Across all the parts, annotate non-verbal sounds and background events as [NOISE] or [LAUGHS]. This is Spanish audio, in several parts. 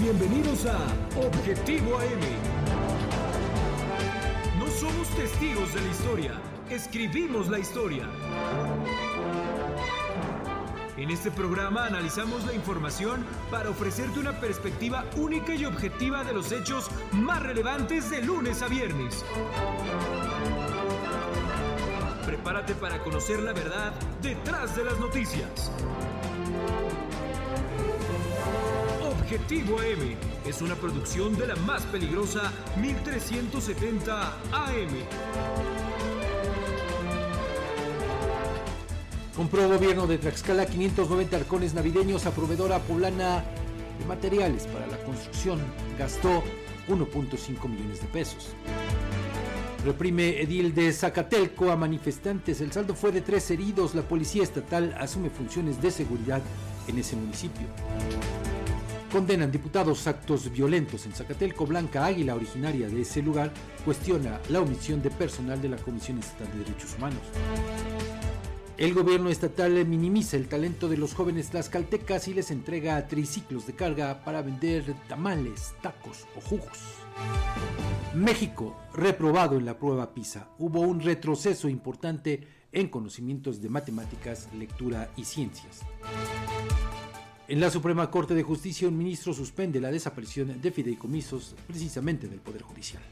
Bienvenidos a Objetivo AM. No somos testigos de la historia, escribimos la historia. En este programa analizamos la información para ofrecerte una perspectiva única y objetiva de los hechos más relevantes de lunes a viernes. Prepárate para conocer la verdad detrás de las noticias. Objetivo AM es una producción de la más peligrosa 1370 AM. Compró gobierno de Tlaxcala 590 arcones navideños a proveedora poblana de materiales para la construcción. Gastó 1.5 millones de pesos. Reprime edil de Zacatelco a manifestantes. El saldo fue de tres heridos. La policía estatal asume funciones de seguridad en ese municipio. Condenan diputados actos violentos en Zacatelco. Blanca Águila, originaria de ese lugar, cuestiona la omisión de personal de la Comisión Estatal de Derechos Humanos. El gobierno estatal minimiza el talento de los jóvenes tlaxcaltecas y les entrega triciclos de carga para vender tamales, tacos o jugos. México, reprobado en la prueba PISA. Hubo un retroceso importante en conocimientos de matemáticas, lectura y ciencias. En la Suprema Corte de Justicia, un ministro suspende la desaparición de fideicomisos precisamente del Poder Judicial.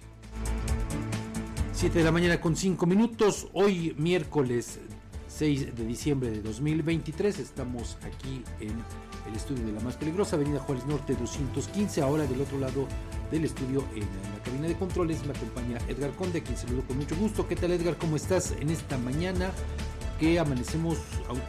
7 de la mañana con 5 minutos, hoy miércoles 6 de diciembre de 2023. Estamos aquí en el estudio de la más peligrosa, Avenida Juárez Norte 215. Ahora del otro lado del estudio, en la cabina de controles, me acompaña Edgar Conde, a quien saludo con mucho gusto. ¿Qué tal, Edgar? ¿Cómo estás en esta mañana que amanecemos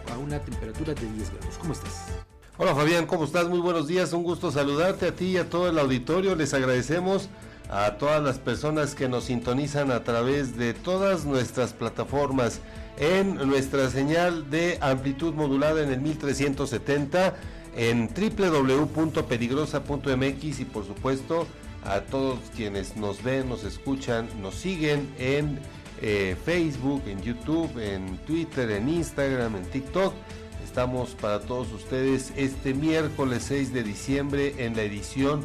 a una temperatura de 10 grados? ¿Cómo estás? Hola Fabián, ¿cómo estás? Muy buenos días, un gusto saludarte a ti y a todo el auditorio. Les agradecemos a todas las personas que nos sintonizan a través de todas nuestras plataformas en nuestra señal de amplitud modulada en el 1370 en www.peligrosa.mx y por supuesto a todos quienes nos ven, nos escuchan, nos siguen en eh, Facebook, en YouTube, en Twitter, en Instagram, en TikTok. Estamos para todos ustedes este miércoles 6 de diciembre en la edición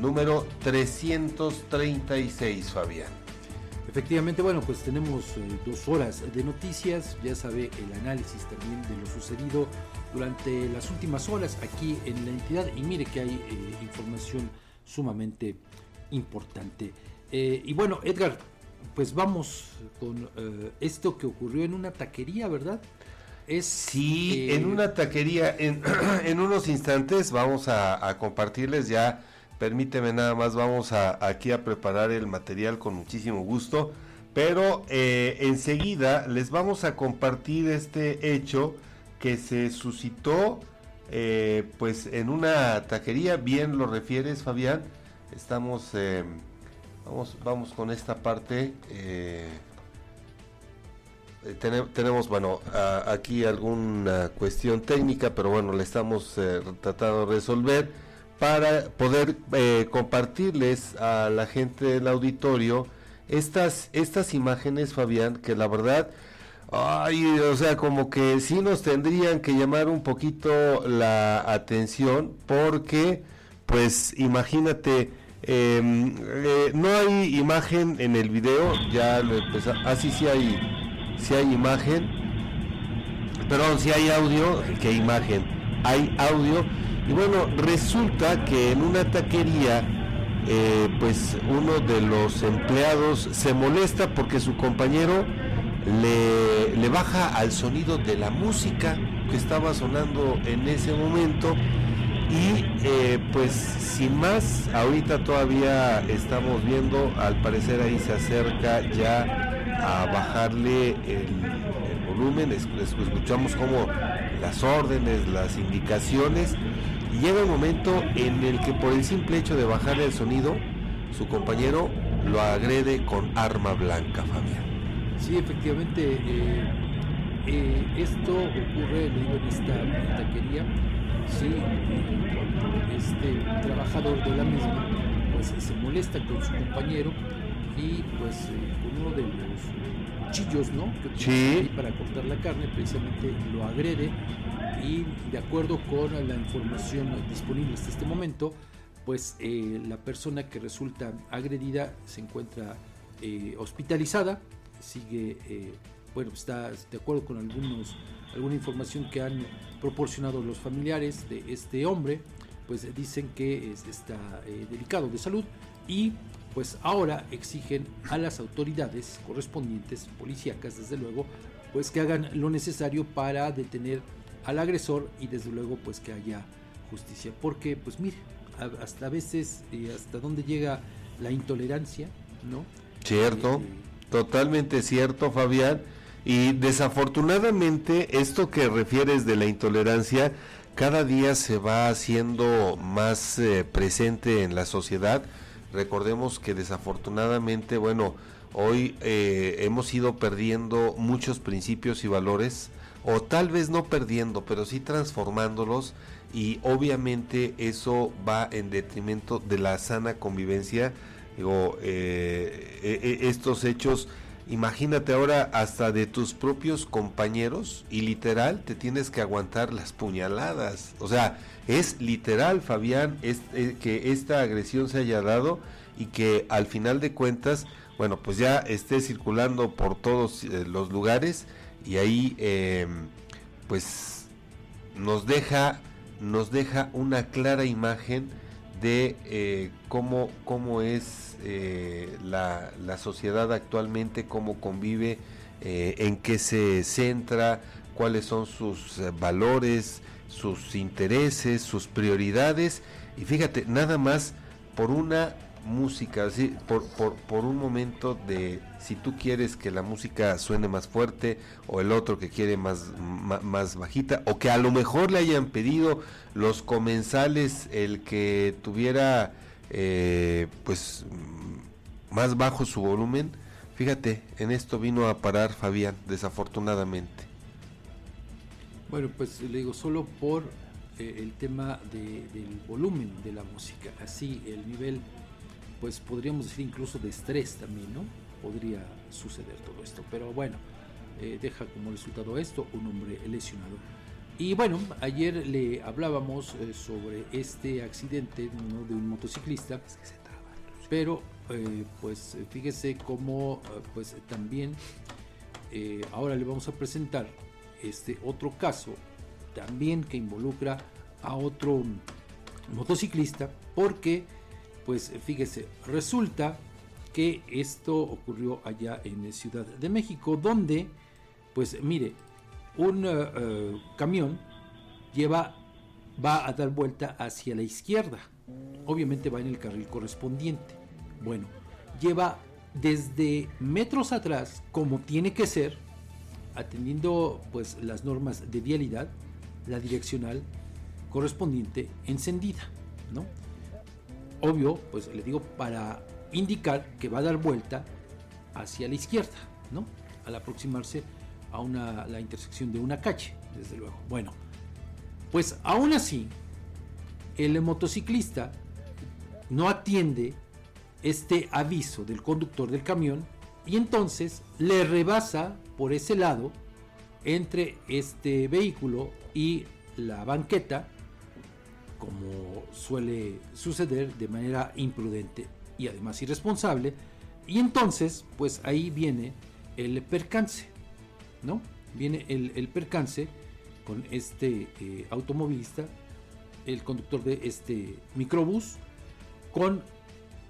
número 336, Fabián. Efectivamente, bueno, pues tenemos eh, dos horas de noticias, ya sabe el análisis también de lo sucedido durante las últimas horas aquí en la entidad y mire que hay eh, información sumamente importante. Eh, y bueno, Edgar, pues vamos con esto que ocurrió en una taquería, ¿verdad? Es, sí, en una taquería, en, [CLEARS THROAT] en unos instantes vamos a, a compartirles ya Permíteme nada más, vamos a, aquí a preparar el material con muchísimo gusto. Pero eh, enseguida les vamos a compartir este hecho que se suscitó eh, pues en una taquería, bien lo refieres Fabián, estamos, eh, vamos, vamos con esta parte, tenemos, bueno, aquí alguna cuestión técnica, pero bueno, le estamos tratando de resolver para poder eh, compartirles a la gente del auditorio estas, estas imágenes, Fabián, que la verdad, ay, o sea, como que sí nos tendrían que llamar un poquito la atención, porque, pues, imagínate, em, eh, no hay imagen en el video, ya lo empezamos, ah, sí, sí hay, sí hay imagen, perdón, sí hay audio, ¿qué imagen? Hay audio y bueno, resulta que en una taquería, eh, pues uno de los empleados se molesta porque su compañero le, baja al sonido de la música que estaba sonando en ese momento. Y eh, pues sin más, ahorita todavía estamos viendo, al parecer ahí se acerca ya a bajarle el, volumen, escuchamos como las órdenes, las indicaciones llega un momento en el que por el simple hecho de bajar el sonido, su compañero lo agrede con arma blanca, Fabián. Sí, efectivamente, eh, eh, esto ocurre en esta taquería, sí, cuando este trabajador de la misma pues, se molesta con su compañero y pues eh, uno de los cuchillos, ¿no? Que sí. para cortar la carne, precisamente lo agrede y de acuerdo con la información disponible hasta este momento, pues eh, la persona que resulta agredida se encuentra eh, hospitalizada, sigue, eh, bueno, está de acuerdo con algunos, alguna información que han proporcionado los familiares de este hombre, pues dicen que está delicado de salud y pues ahora exigen a las autoridades correspondientes, policíacas desde luego, pues que hagan lo necesario para detener al agresor y desde luego pues que haya justicia. Porque pues mire, hasta a veces eh, hasta dónde llega la intolerancia, ¿no? Cierto, eh, totalmente cierto Fabián. Y desafortunadamente esto que refieres de la intolerancia cada día se va haciendo más eh, presente en la sociedad. Recordemos que desafortunadamente, bueno, hoy hemos ido perdiendo muchos principios y valores o tal vez no perdiendo, pero sí transformándolos y obviamente eso va en detrimento de la sana convivencia. Digo, eh, eh, eh, estos hechos, imagínate ahora hasta de tus propios compañeros y literal te tienes que aguantar las puñaladas. O sea, es literal, Fabián, es, que esta agresión se haya dado y que al final de cuentas, bueno, pues ya esté circulando por todos los lugares y ahí eh, pues nos deja nos deja una clara imagen de eh, cómo, cómo es eh, la, la, sociedad actualmente, cómo convive, en qué se centra, cuáles son sus valores, sus intereses, sus prioridades. Y fíjate, nada más por una música, así, por, por, por, un momento de si tú quieres que la música suene más fuerte o el otro que quiere más, más, bajita o que a lo mejor le hayan pedido los comensales el que tuviera eh, pues más bajo su volumen. Fíjate, en esto vino a parar Fabián, desafortunadamente. Bueno, pues le digo, solo por eh, el tema de, del volumen de la música, así el nivel pues podríamos decir incluso de estrés también, ¿no? Podría suceder todo esto. Pero bueno, eh, deja como resultado esto un hombre lesionado. Y bueno, ayer le hablábamos eh, sobre este accidente de un motociclista, pero eh, pues fíjese cómo pues también ahora le vamos a presentar este otro caso también que involucra a otro motociclista porque pues fíjese, resulta que esto ocurrió allá en Ciudad de México, donde, pues mire, un eh, eh, camión lleva, va a dar vuelta hacia la izquierda. Obviamente va en el carril correspondiente. Bueno, lleva desde metros atrás, como tiene que ser, atendiendo pues las normas de vialidad, la direccional correspondiente encendida, ¿no? Obvio, pues le digo, para indicar que va a dar vuelta hacia la izquierda, ¿no? Al aproximarse a una, la intersección de una calle, desde luego. Bueno, pues aún así, el motociclista no atiende este aviso del conductor del camión y entonces le rebasa por ese lado entre este vehículo y la banqueta como suele suceder de manera imprudente y además irresponsable. Y entonces, pues ahí viene el percance, ¿no? Viene el, percance con este eh, automovilista, el conductor de este microbús, con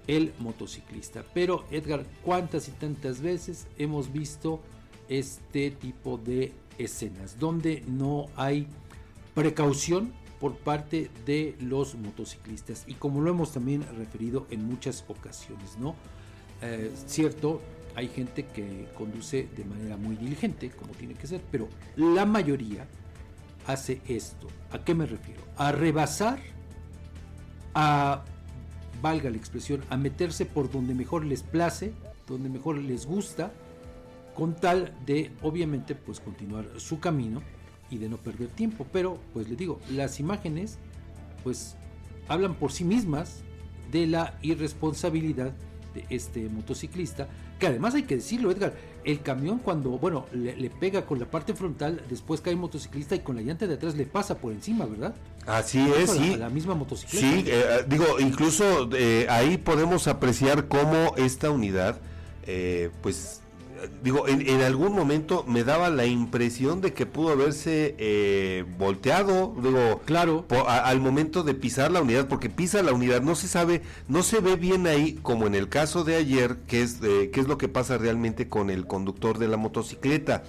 el motociclista. Pero Edgar, ¿cuántas y tantas veces hemos visto este tipo de escenas donde no hay precaución por parte de los motociclistas y como lo hemos también referido en muchas ocasiones, ¿no? Eh, cierto, hay gente que conduce de manera muy diligente, como tiene que ser, pero la mayoría hace esto. ¿A qué me refiero? A rebasar, a, valga la expresión, a meterse por donde mejor les place, donde mejor les gusta, con tal de, obviamente, pues continuar su camino y de no perder tiempo. Pero, pues le digo, las imágenes, pues hablan por sí mismas de la irresponsabilidad de este motociclista, que además hay que decirlo, Edgar, el camión cuando, bueno, le, pega con la parte frontal, después cae el motociclista y con la llanta de atrás le pasa por encima, ¿verdad? Así es, sí. La, misma motocicleta. Sí, eh, digo, incluso eh, ahí podemos apreciar cómo esta unidad, eh, pues digo, en, algún momento me daba la impresión de que pudo haberse eh, volteado, digo, claro, al momento de pisar la unidad, porque pisa la unidad, no se sabe, no se ve bien ahí, como en el caso de ayer, qué es, eh, qué es lo que pasa realmente con el conductor de la motocicleta.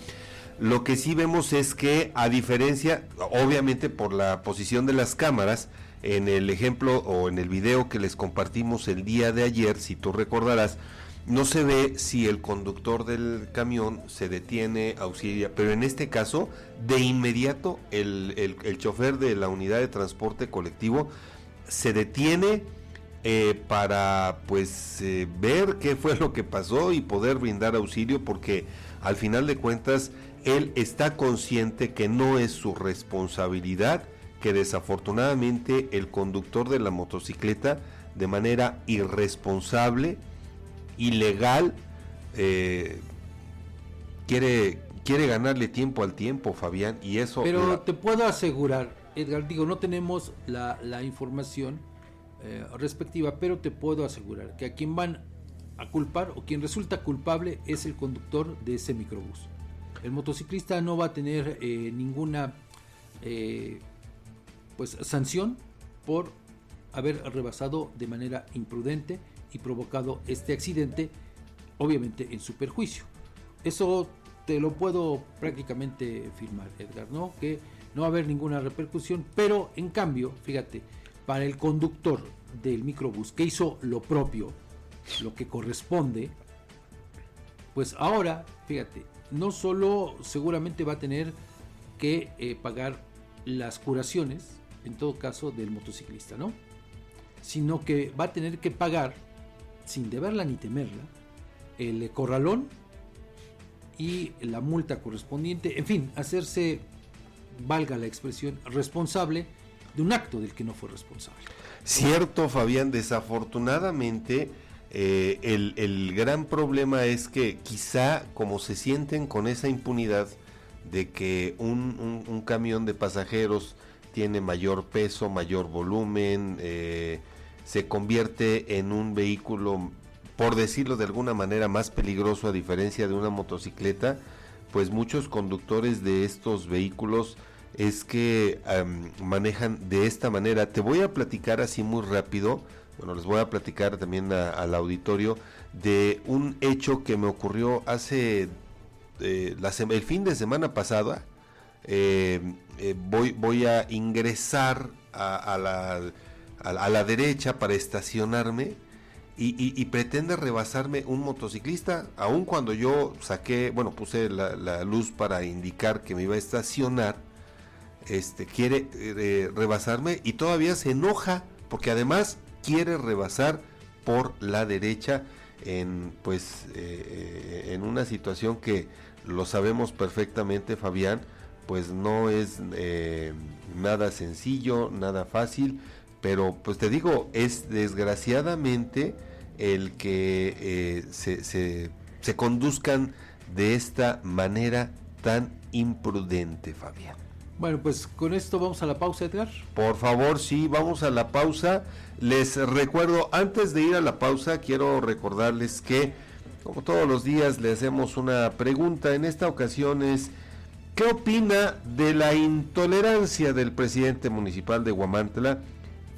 Lo que sí vemos es que, a diferencia, obviamente por la posición de las cámaras, en el ejemplo o en el video que les compartimos el día de ayer, si tú recordarás, no se ve si el conductor del camión se detiene, auxilia, pero en este caso, de inmediato, el, el, chofer de la unidad de transporte colectivo se detiene eh, para pues eh, ver qué fue lo que pasó y poder brindar auxilio porque al final de cuentas él está consciente que no es su responsabilidad que desafortunadamente el conductor de la motocicleta de manera irresponsable ilegal eh, quiere, quiere ganarle tiempo al tiempo, Fabián, y eso... Pero te puedo asegurar, Edgar, digo, no tenemos la, la información eh, respectiva, pero te puedo asegurar que a quien van a culpar o quien resulta culpable es el conductor de ese microbús. El motociclista no va a tener eh, ninguna pues sanción por haber rebasado de manera imprudente y provocado este accidente, obviamente en su perjuicio. Eso te lo puedo prácticamente firmar, Edgar, ¿no? Que no va a haber ninguna repercusión, pero en cambio, fíjate, para el conductor del microbús que hizo lo propio, lo que corresponde, pues ahora, fíjate, no solo seguramente va a tener que eh, pagar las curaciones, en todo caso, del motociclista, ¿no? Sino que va a tener que pagar sin deberla ni temerla, el corralón y la multa correspondiente, en fin, hacerse, valga la expresión, responsable de un acto del que no fue responsable. Cierto, Fabián, desafortunadamente eh, el, gran problema es que quizá como se sienten con esa impunidad de que un, camión de pasajeros tiene mayor peso, mayor volumen, eh, se convierte en un vehículo, por decirlo de alguna manera, más peligroso a diferencia de una motocicleta, pues muchos conductores de estos vehículos es que manejan de esta manera. Te voy a platicar así muy rápido, bueno, les voy a platicar también al auditorio de un hecho que me ocurrió hace eh, el fin de semana pasada. Eh, eh, voy, voy a ingresar a la a, la derecha para estacionarme y, pretende rebasarme un motociclista, aun cuando yo saqué, bueno, puse la, luz para indicar que me iba a estacionar, este, quiere eh, rebasarme y todavía se enoja porque además quiere rebasar por la derecha en pues eh, en una situación que lo sabemos perfectamente Fabián pues no es eh, nada sencillo nada fácil pero pues te digo, es desgraciadamente el que eh, se, se, conduzcan de esta manera tan imprudente, Fabián. Bueno, pues con esto vamos a la pausa, Edgar. Por favor, sí, vamos a la pausa. Les recuerdo, antes de ir a la pausa, quiero recordarles que, como todos los días, le hacemos una pregunta. En esta ocasión es, ¿qué opina de la intolerancia del presidente municipal de Guamantla?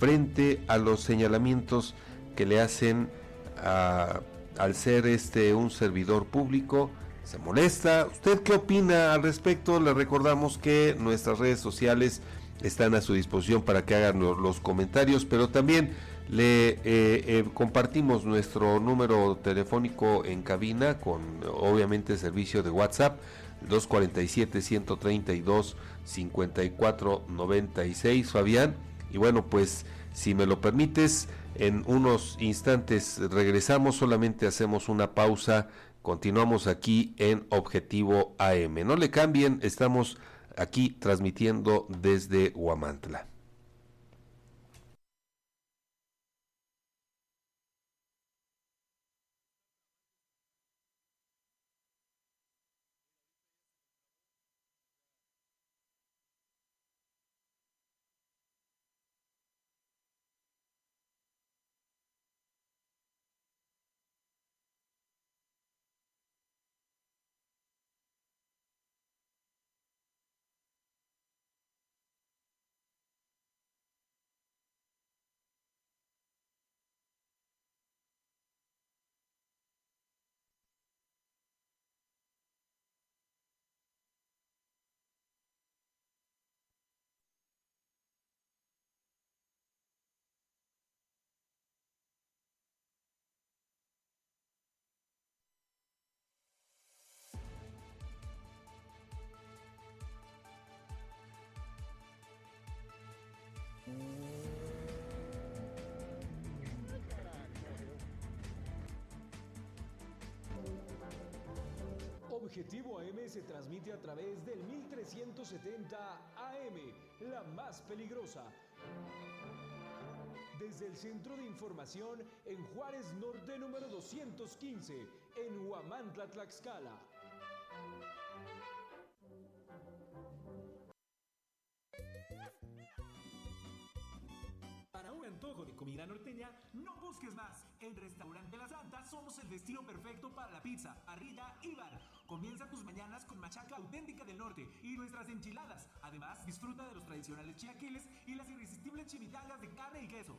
Frente a los señalamientos que le hacen al ser este un servidor público. Se molesta. ¿Usted qué opina al respecto? Le recordamos que nuestras redes sociales están a su disposición para que hagan los, comentarios, pero también le eh, eh, compartimos nuestro número telefónico en cabina con obviamente servicio de WhatsApp 247 132 5496 Fabián y bueno, pues si me lo permites, en unos instantes regresamos, solamente hacemos una pausa, continuamos aquí en Objetivo AM. No le cambien, estamos aquí transmitiendo desde Huamantla. Objetivo AM se transmite a través del 1370 AM, la más peligrosa. Desde el Centro de Información en Juárez Norte número 215, en Huamantla, Tlaxcala. antojo de comida norteña, no busques más. En Restaurante La Santa somos el destino perfecto para la pizza, parrilla y bar. Comienza tus mañanas con machaca auténtica del norte y nuestras enchiladas. Además, disfruta de los tradicionales chiaquiles y las irresistibles chimichangas de carne y queso.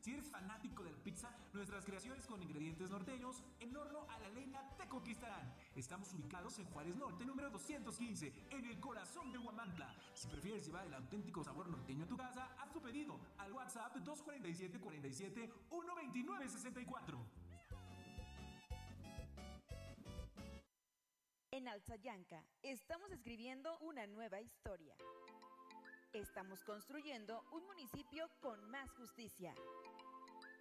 Si eres fanático de la pizza, nuestras creaciones con ingredientes norteños en horno a la leña te conquistarán. Estamos ubicados en Juárez Norte, número 215, en el corazón de Huamantla. Si prefieres llevar el auténtico sabor norteño a tu casa, haz tu pedido al WhatsApp 247 47 129 64. En Alzayanca estamos escribiendo una nueva historia. Estamos construyendo un municipio con más justicia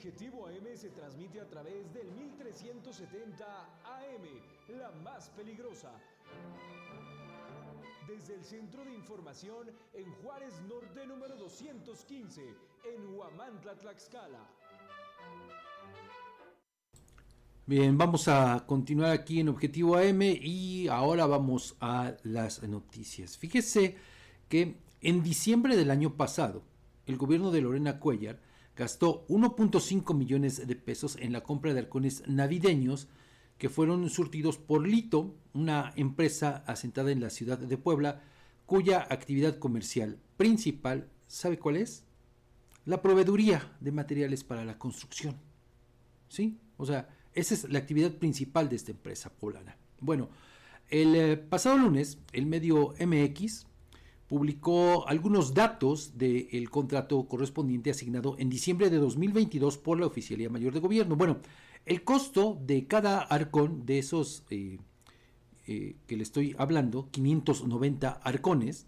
Objetivo AM se transmite a través del 1370 AM, la más peligrosa. Desde el Centro de Información en Juárez Norte número 215, en Huamantla, Tlaxcala. Bien, vamos a continuar aquí en Objetivo AM y ahora vamos a las noticias. Fíjese que en diciembre del año pasado, el gobierno de Lorena Cuellar gastó 1.5 millones de pesos en la compra de halcones navideños que fueron surtidos por Lito, una empresa asentada en la ciudad de Puebla, cuya actividad comercial principal, ¿sabe cuál es? La proveeduría de materiales para la construcción. ¿Sí? O sea, esa es la actividad principal de esta empresa poblana. Bueno, el eh, pasado lunes, el medio MX publicó algunos datos del contrato correspondiente asignado en diciembre de 2022 por la Oficialía Mayor de Gobierno. Bueno, el costo de cada arcón de esos eh, eh, que le estoy hablando, 590 arcones,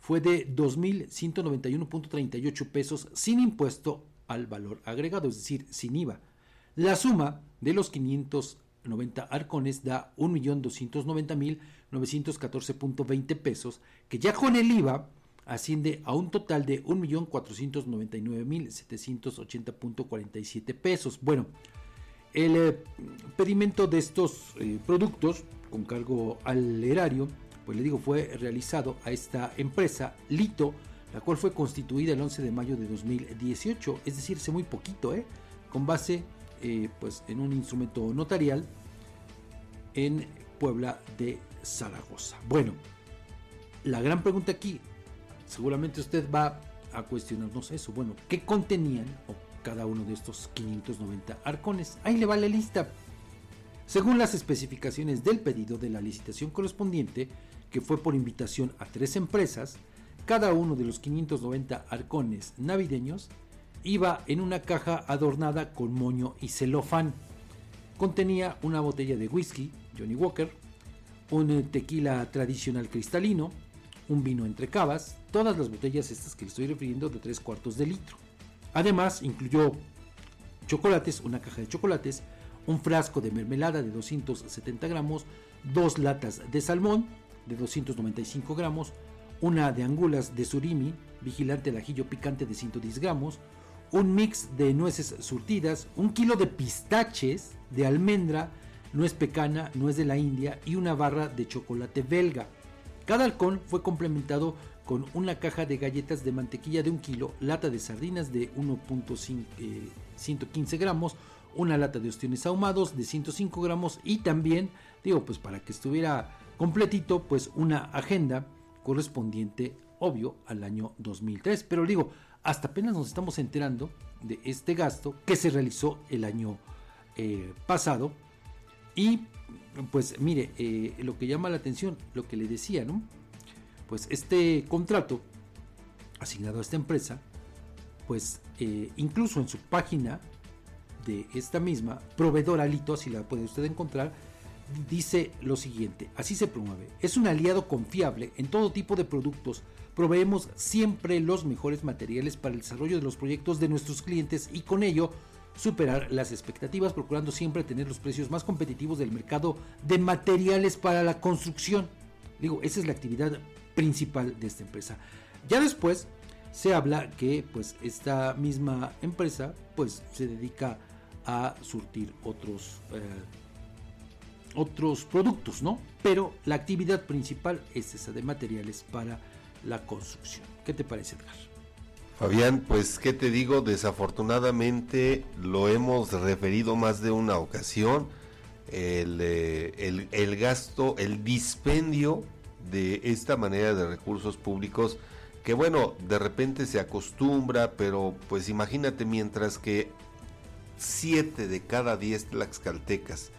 fue de 2.191.38 pesos sin impuesto al valor agregado, es decir, sin IVA. La suma de los 500 90 arcones da 1.290.914.20 pesos, que ya con el IVA asciende a un total de 1.499.780.47 pesos. Bueno, el eh, pedimento de estos eh, productos con cargo al erario, pues le digo, fue realizado a esta empresa, Lito, la cual fue constituida el 11 de mayo de 2018, es decir, hace muy poquito, ¿eh? con base eh, pues en un instrumento notarial en Puebla de Zaragoza. Bueno, la gran pregunta aquí, seguramente usted va a cuestionarnos eso. Bueno, ¿qué contenían cada uno de estos 590 arcones? Ahí le va la lista. Según las especificaciones del pedido de la licitación correspondiente, que fue por invitación a tres empresas, cada uno de los 590 arcones navideños iba en una caja adornada con moño y celofán. Contenía una botella de whisky, Johnny Walker, un tequila tradicional cristalino, un vino entre cavas, todas las botellas estas que le estoy refiriendo de 3 cuartos de litro. Además, incluyó chocolates, una caja de chocolates, un frasco de mermelada de 270 gramos, dos latas de salmón de 295 gramos, una de angulas de surimi, vigilante de ajillo picante de 110 gramos, un mix de nueces surtidas, un kilo de pistaches de almendra, nuez pecana, nuez de la India y una barra de chocolate belga. Cada halcón fue complementado con una caja de galletas de mantequilla de un kilo, lata de sardinas de 1.115 eh, gramos, una lata de ostiones ahumados de 105 gramos y también, digo, pues para que estuviera completito, pues una agenda correspondiente, obvio, al año 2003. Pero digo, hasta apenas nos estamos enterando de este gasto que se realizó el año eh, pasado. Y pues mire, eh, lo que llama la atención, lo que le decía, ¿no? Pues este contrato asignado a esta empresa, pues eh, incluso en su página de esta misma, proveedor Alito, así la puede usted encontrar, dice lo siguiente, así se promueve, es un aliado confiable en todo tipo de productos, proveemos siempre los mejores materiales para el desarrollo de los proyectos de nuestros clientes y con ello superar las expectativas, procurando siempre tener los precios más competitivos del mercado de materiales para la construcción. Digo, esa es la actividad principal de esta empresa. Ya después se habla que pues esta misma empresa pues se dedica a surtir otros eh, otros productos, ¿no? Pero la actividad principal es esa de materiales para la construcción. ¿Qué te parece, Edgar? Fabián, pues qué te digo, desafortunadamente lo hemos referido más de una ocasión, el, eh, el gasto, el dispendio de esta manera de recursos públicos, que bueno, de repente se acostumbra, pero pues imagínate mientras que 7 de cada 10 tlaxcaltecas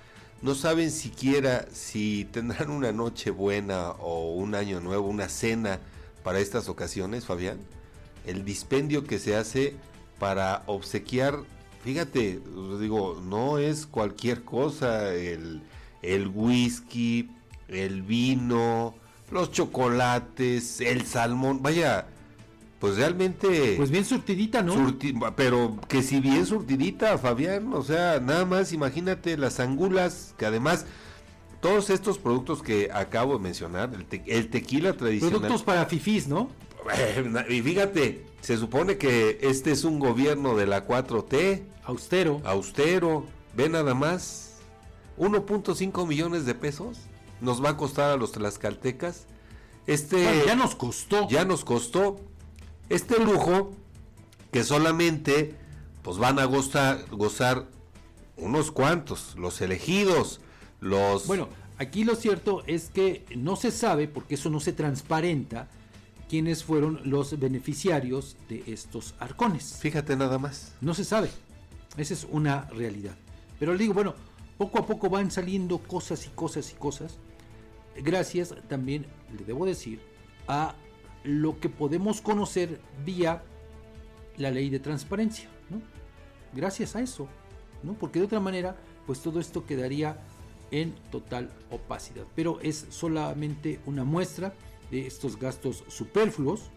no saben siquiera si tendrán una noche buena o un año nuevo, una cena para estas ocasiones, Fabián. El dispendio que se hace para obsequiar, fíjate, digo, no es cualquier cosa, el, el whisky, el vino, los chocolates, el salmón, vaya, pues realmente... Pues bien surtidita, ¿no? pero que si bien surtidita, Fabián, o sea, nada más imagínate las angulas, que además todos estos productos que acabo de mencionar, el, tequila tradicional... Productos para fifís, ¿no? [LAUGHS] Y fíjate, se supone que este es un gobierno de la 4T. Austero. Austero, ve nada más, 1.5 millones de pesos nos va a costar a los tlaxcaltecas. Este... ya nos costó. Ya nos costó este lujo que solamente pues van a gozar, gozar unos cuantos, los elegidos, los... Bueno, aquí lo cierto es que no se sabe, porque eso no se transparenta, quiénes fueron los beneficiarios de estos arcones. Fíjate nada más. No se sabe. Esa es una realidad. Pero le digo, bueno, poco a poco van saliendo cosas y cosas y cosas. Gracias también, le debo decir, a lo que podemos conocer vía la ley de transparencia, ¿no? Gracias a eso, ¿no? Porque de otra manera, pues todo esto quedaría en total opacidad. Pero es solamente una muestra de estos gastos superfluos,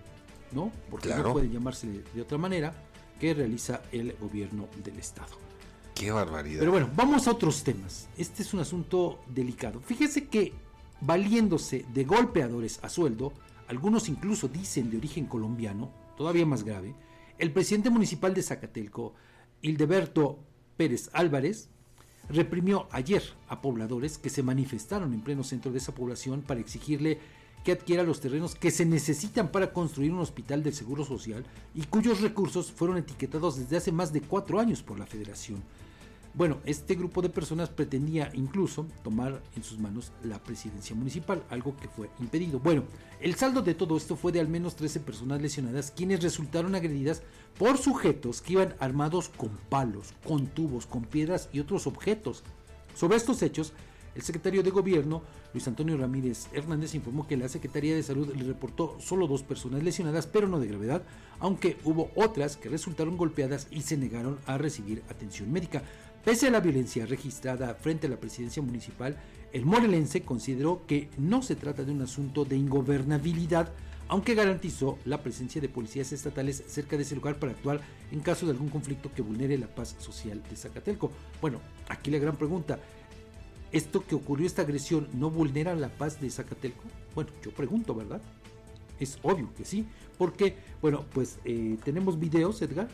¿no? Porque no pueden llamarse de, otra manera, que realiza el gobierno del Estado. Qué barbaridad. Pero bueno, vamos a otros temas. Este es un asunto delicado. Fíjese que valiéndose de golpeadores a sueldo, algunos incluso dicen de origen colombiano, todavía más grave, el presidente municipal de Zacatelco, Hildeberto Pérez Álvarez, reprimió ayer a pobladores que se manifestaron en pleno centro de esa población para exigirle que adquiera los terrenos que se necesitan para construir un hospital del Seguro Social y cuyos recursos fueron etiquetados desde hace más de cuatro años por la federación. Bueno, este grupo de personas pretendía incluso tomar en sus manos la presidencia municipal, algo que fue impedido. Bueno, el saldo de todo esto fue de al menos 13 personas lesionadas, quienes resultaron agredidas por sujetos que iban armados con palos, con tubos, con piedras y otros objetos. Sobre estos hechos, el secretario de Gobierno, Luis Antonio Ramírez Hernández, informó que la Secretaría de Salud le reportó solo dos personas lesionadas, pero no de gravedad, aunque hubo otras que resultaron golpeadas y se negaron a recibir atención médica. Pese a la violencia registrada frente a la presidencia municipal, el morelense consideró que no se trata de un asunto de ingobernabilidad, aunque garantizó la presencia de policías estatales cerca de ese lugar para actuar en caso de algún conflicto que vulnere la paz social de Zacatelco. Bueno, aquí la gran pregunta, ¿esto que ocurrió, esta agresión, no vulnera la paz de Zacatelco? Bueno, yo pregunto, ¿verdad? Es obvio que sí, porque, bueno, pues eh, tenemos videos, Edgar.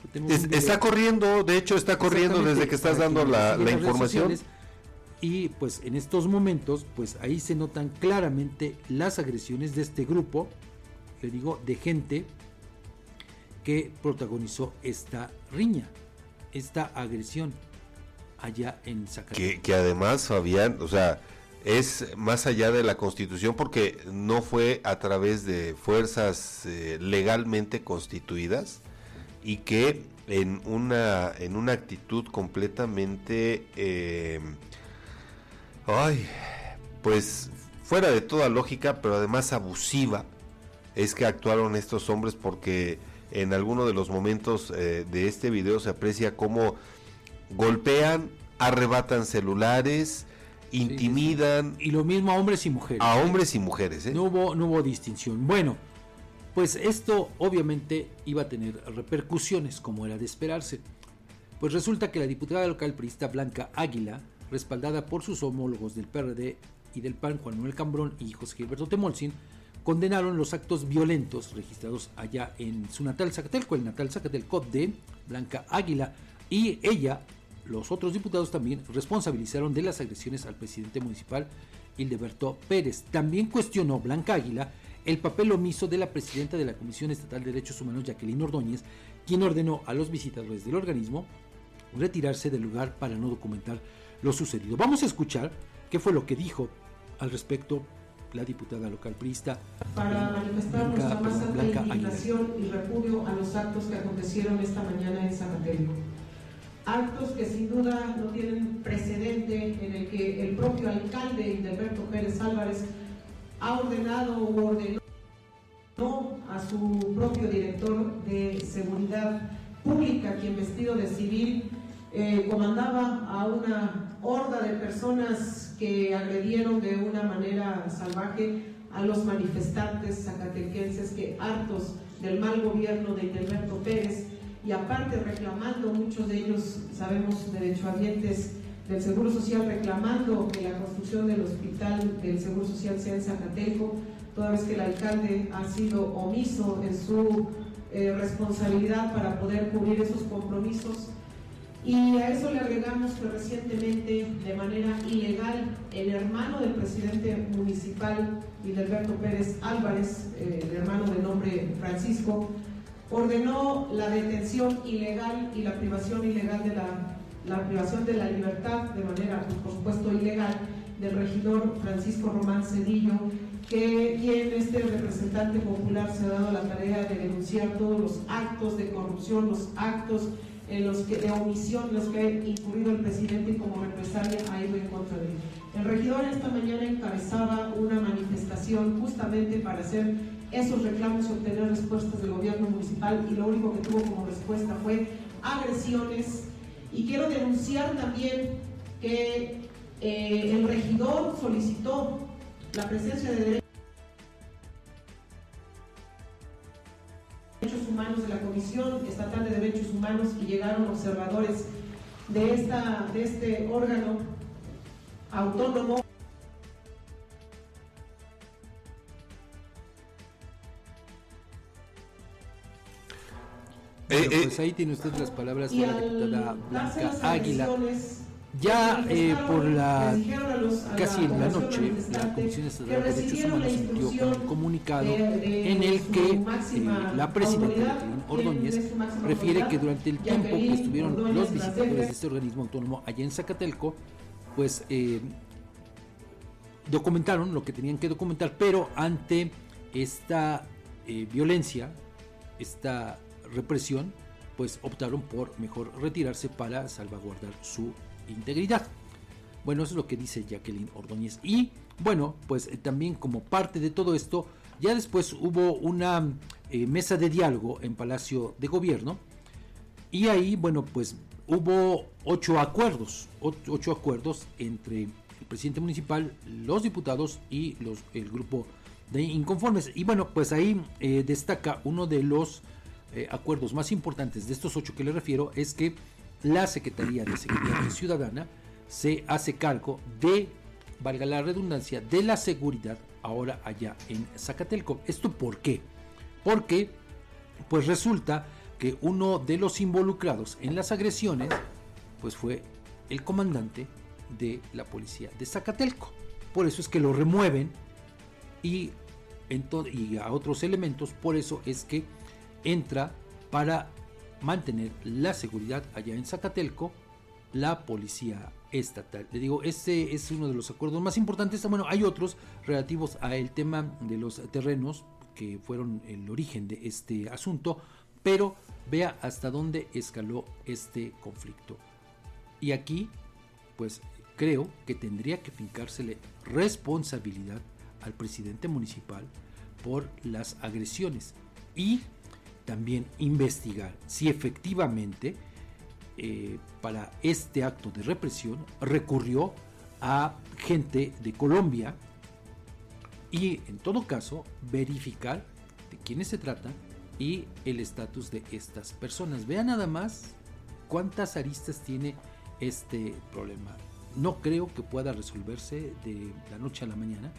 Está corriendo, de hecho está corriendo desde que estás dando la, información. Y pues en estos momentos, pues ahí se notan claramente las agresiones de este grupo, le digo, de gente que protagonizó esta riña, esta agresión allá en Zacatecas. Que, que además, Fabián, o sea, es más allá de la constitución porque no fue a través de fuerzas eh, legalmente constituidas y que en una en una actitud completamente eh, ay pues fuera de toda lógica pero además abusiva es que actuaron estos hombres porque en alguno de los momentos eh, de este video se aprecia cómo golpean arrebatan celulares intimidan. Y lo mismo a hombres y mujeres. A hombres y mujeres, ¿eh? No hubo, no hubo distinción. Bueno, pues esto obviamente iba a tener repercusiones, como era de esperarse. Pues resulta que la diputada local priista Blanca Águila, respaldada por sus homólogos del PRD y del PAN, Juan Manuel Cambrón y José Gilberto Temolsin, condenaron los actos violentos registrados allá en su natal Zacatelco, el natal Zacatelco de Blanca Águila, y ella los otros diputados también responsabilizaron de las agresiones al presidente municipal Hildeberto Pérez. También cuestionó Blanca Águila el papel omiso de la presidenta de la Comisión Estatal de Derechos Humanos, Jacqueline Ordóñez, quien ordenó a los visitadores del organismo retirarse del lugar para no documentar lo sucedido. Vamos a escuchar qué fue lo que dijo al respecto la diputada local priista. Para manifestar nuestra más alta indignación y repudio a los actos que acontecieron esta mañana en Zacatelco actos que sin duda no tienen precedente en el que el propio alcalde Indelberto Pérez Álvarez ha ordenado o ordenó a su propio director de seguridad pública, quien vestido de civil eh, comandaba a una horda de personas que agredieron de una manera salvaje a los manifestantes zacatequenses que hartos del mal gobierno de Indelberto Pérez y aparte reclamando, muchos de ellos sabemos derechohabientes del Seguro Social, reclamando que la construcción del hospital del Seguro Social sea en Zacateco, toda vez que el alcalde ha sido omiso en su eh, responsabilidad para poder cubrir esos compromisos. Y a eso le agregamos que recientemente, de manera ilegal, el hermano del presidente municipal, Alberto Pérez Álvarez, eh, el hermano de nombre Francisco, ordenó la detención ilegal y la privación ilegal de la, privación de la libertad de manera, por supuesto, ilegal del regidor Francisco Román Cedillo, que quien este representante popular se ha dado la tarea de denunciar todos los actos de corrupción, los actos en los que, de omisión en los que ha incurrido el presidente y como represalia ha ido en contra de él. El regidor esta mañana encabezaba una manifestación justamente para hacer esos reclamos y obtener respuestas del gobierno municipal y lo único que tuvo como respuesta fue agresiones. Y quiero denunciar también que eh, el regidor solicitó la presencia de derechos humanos de la Comisión Estatal de Derechos Humanos y llegaron observadores de, esta, de este órgano autónomo. Eh, pues ahí tiene usted las palabras de la diputada Blanca Águila. Ya eh, por la casi en la noche, la Comisión Estatal de Derechos Humanos emitió un comunicado en el que eh, la presidenta Ordóñez refiere que durante el tiempo que estuvieron los visitadores de este organismo autónomo allá en Zacatelco, pues eh, documentaron lo que tenían que documentar, pero ante esta violencia, esta represión, pues optaron por mejor retirarse para salvaguardar su integridad. Bueno, eso es lo que dice Jacqueline Ordóñez. Y bueno, pues eh, también como parte de todo esto, ya después hubo una eh, mesa de diálogo en Palacio de Gobierno. Y ahí, bueno, pues hubo ocho acuerdos, ocho, acuerdos entre el presidente municipal, los diputados y los, el grupo de inconformes. Y bueno, pues ahí eh, destaca uno de los acuerdos más importantes de estos ocho que le refiero, es que la Secretaría de Seguridad [CLEARS THROAT] Ciudadana se hace cargo de, valga la redundancia, de la seguridad ahora allá en Zacatelco. ¿Esto por qué? Porque pues resulta que uno de los involucrados en las agresiones pues fue el comandante de la policía de Zacatelco. Por eso es que lo remueven y, y a otros elementos, por eso es que entra para mantener la seguridad allá en Zacatelco, la policía estatal. Le digo, este es uno de los acuerdos más importantes. Bueno, hay otros relativos al tema de los terrenos que fueron el origen de este asunto, pero vea hasta dónde escaló este conflicto. Y aquí, pues creo que tendría que fincársele responsabilidad al presidente municipal por las agresiones y también investigar si efectivamente eh, para este acto de represión recurrió a gente de Colombia y en todo caso verificar de quiénes se trata y el estatus de estas personas. Vean nada más cuántas aristas tiene este problema. No creo que pueda resolverse de la noche a la mañana.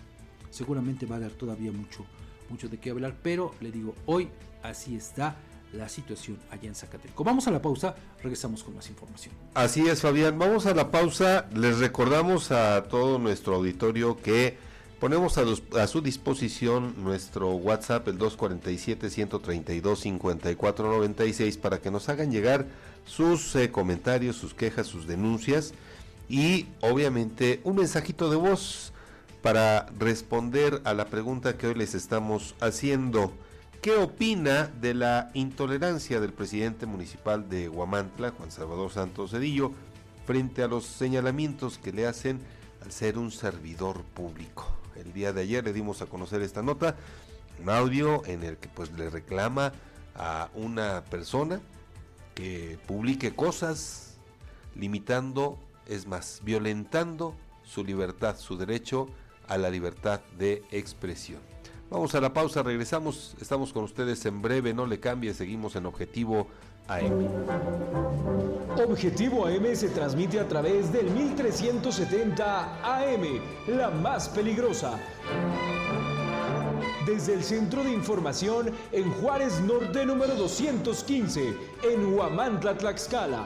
Seguramente va a dar todavía mucho, mucho de qué hablar, pero le digo, hoy así está la situación allá en Zacatelco. Vamos a la pausa, regresamos con más información. Así es, Fabián, vamos a la pausa. Les recordamos a todo nuestro auditorio que ponemos a, su disposición nuestro WhatsApp, el 247-132-5496, para que nos hagan llegar sus eh, comentarios, sus quejas, sus denuncias y obviamente un mensajito de voz para responder a la pregunta que hoy les estamos haciendo. ¿Qué opina de la intolerancia del presidente municipal de Huamantla, Juan Salvador Santos Cedillo, frente a los señalamientos que le hacen al ser un servidor público? El día de ayer le dimos a conocer esta nota, un audio en el que pues le reclama a una persona que publique cosas limitando, es más, violentando su libertad, su derecho a la libertad de expresión. Vamos a la pausa, regresamos, estamos con ustedes en breve, no le cambie, seguimos en Objetivo AM. Objetivo AM se transmite a través del 1370 AM, la más peligrosa. Desde el Centro de Información en Juárez Norte número 215, en Huamantla, Tlaxcala.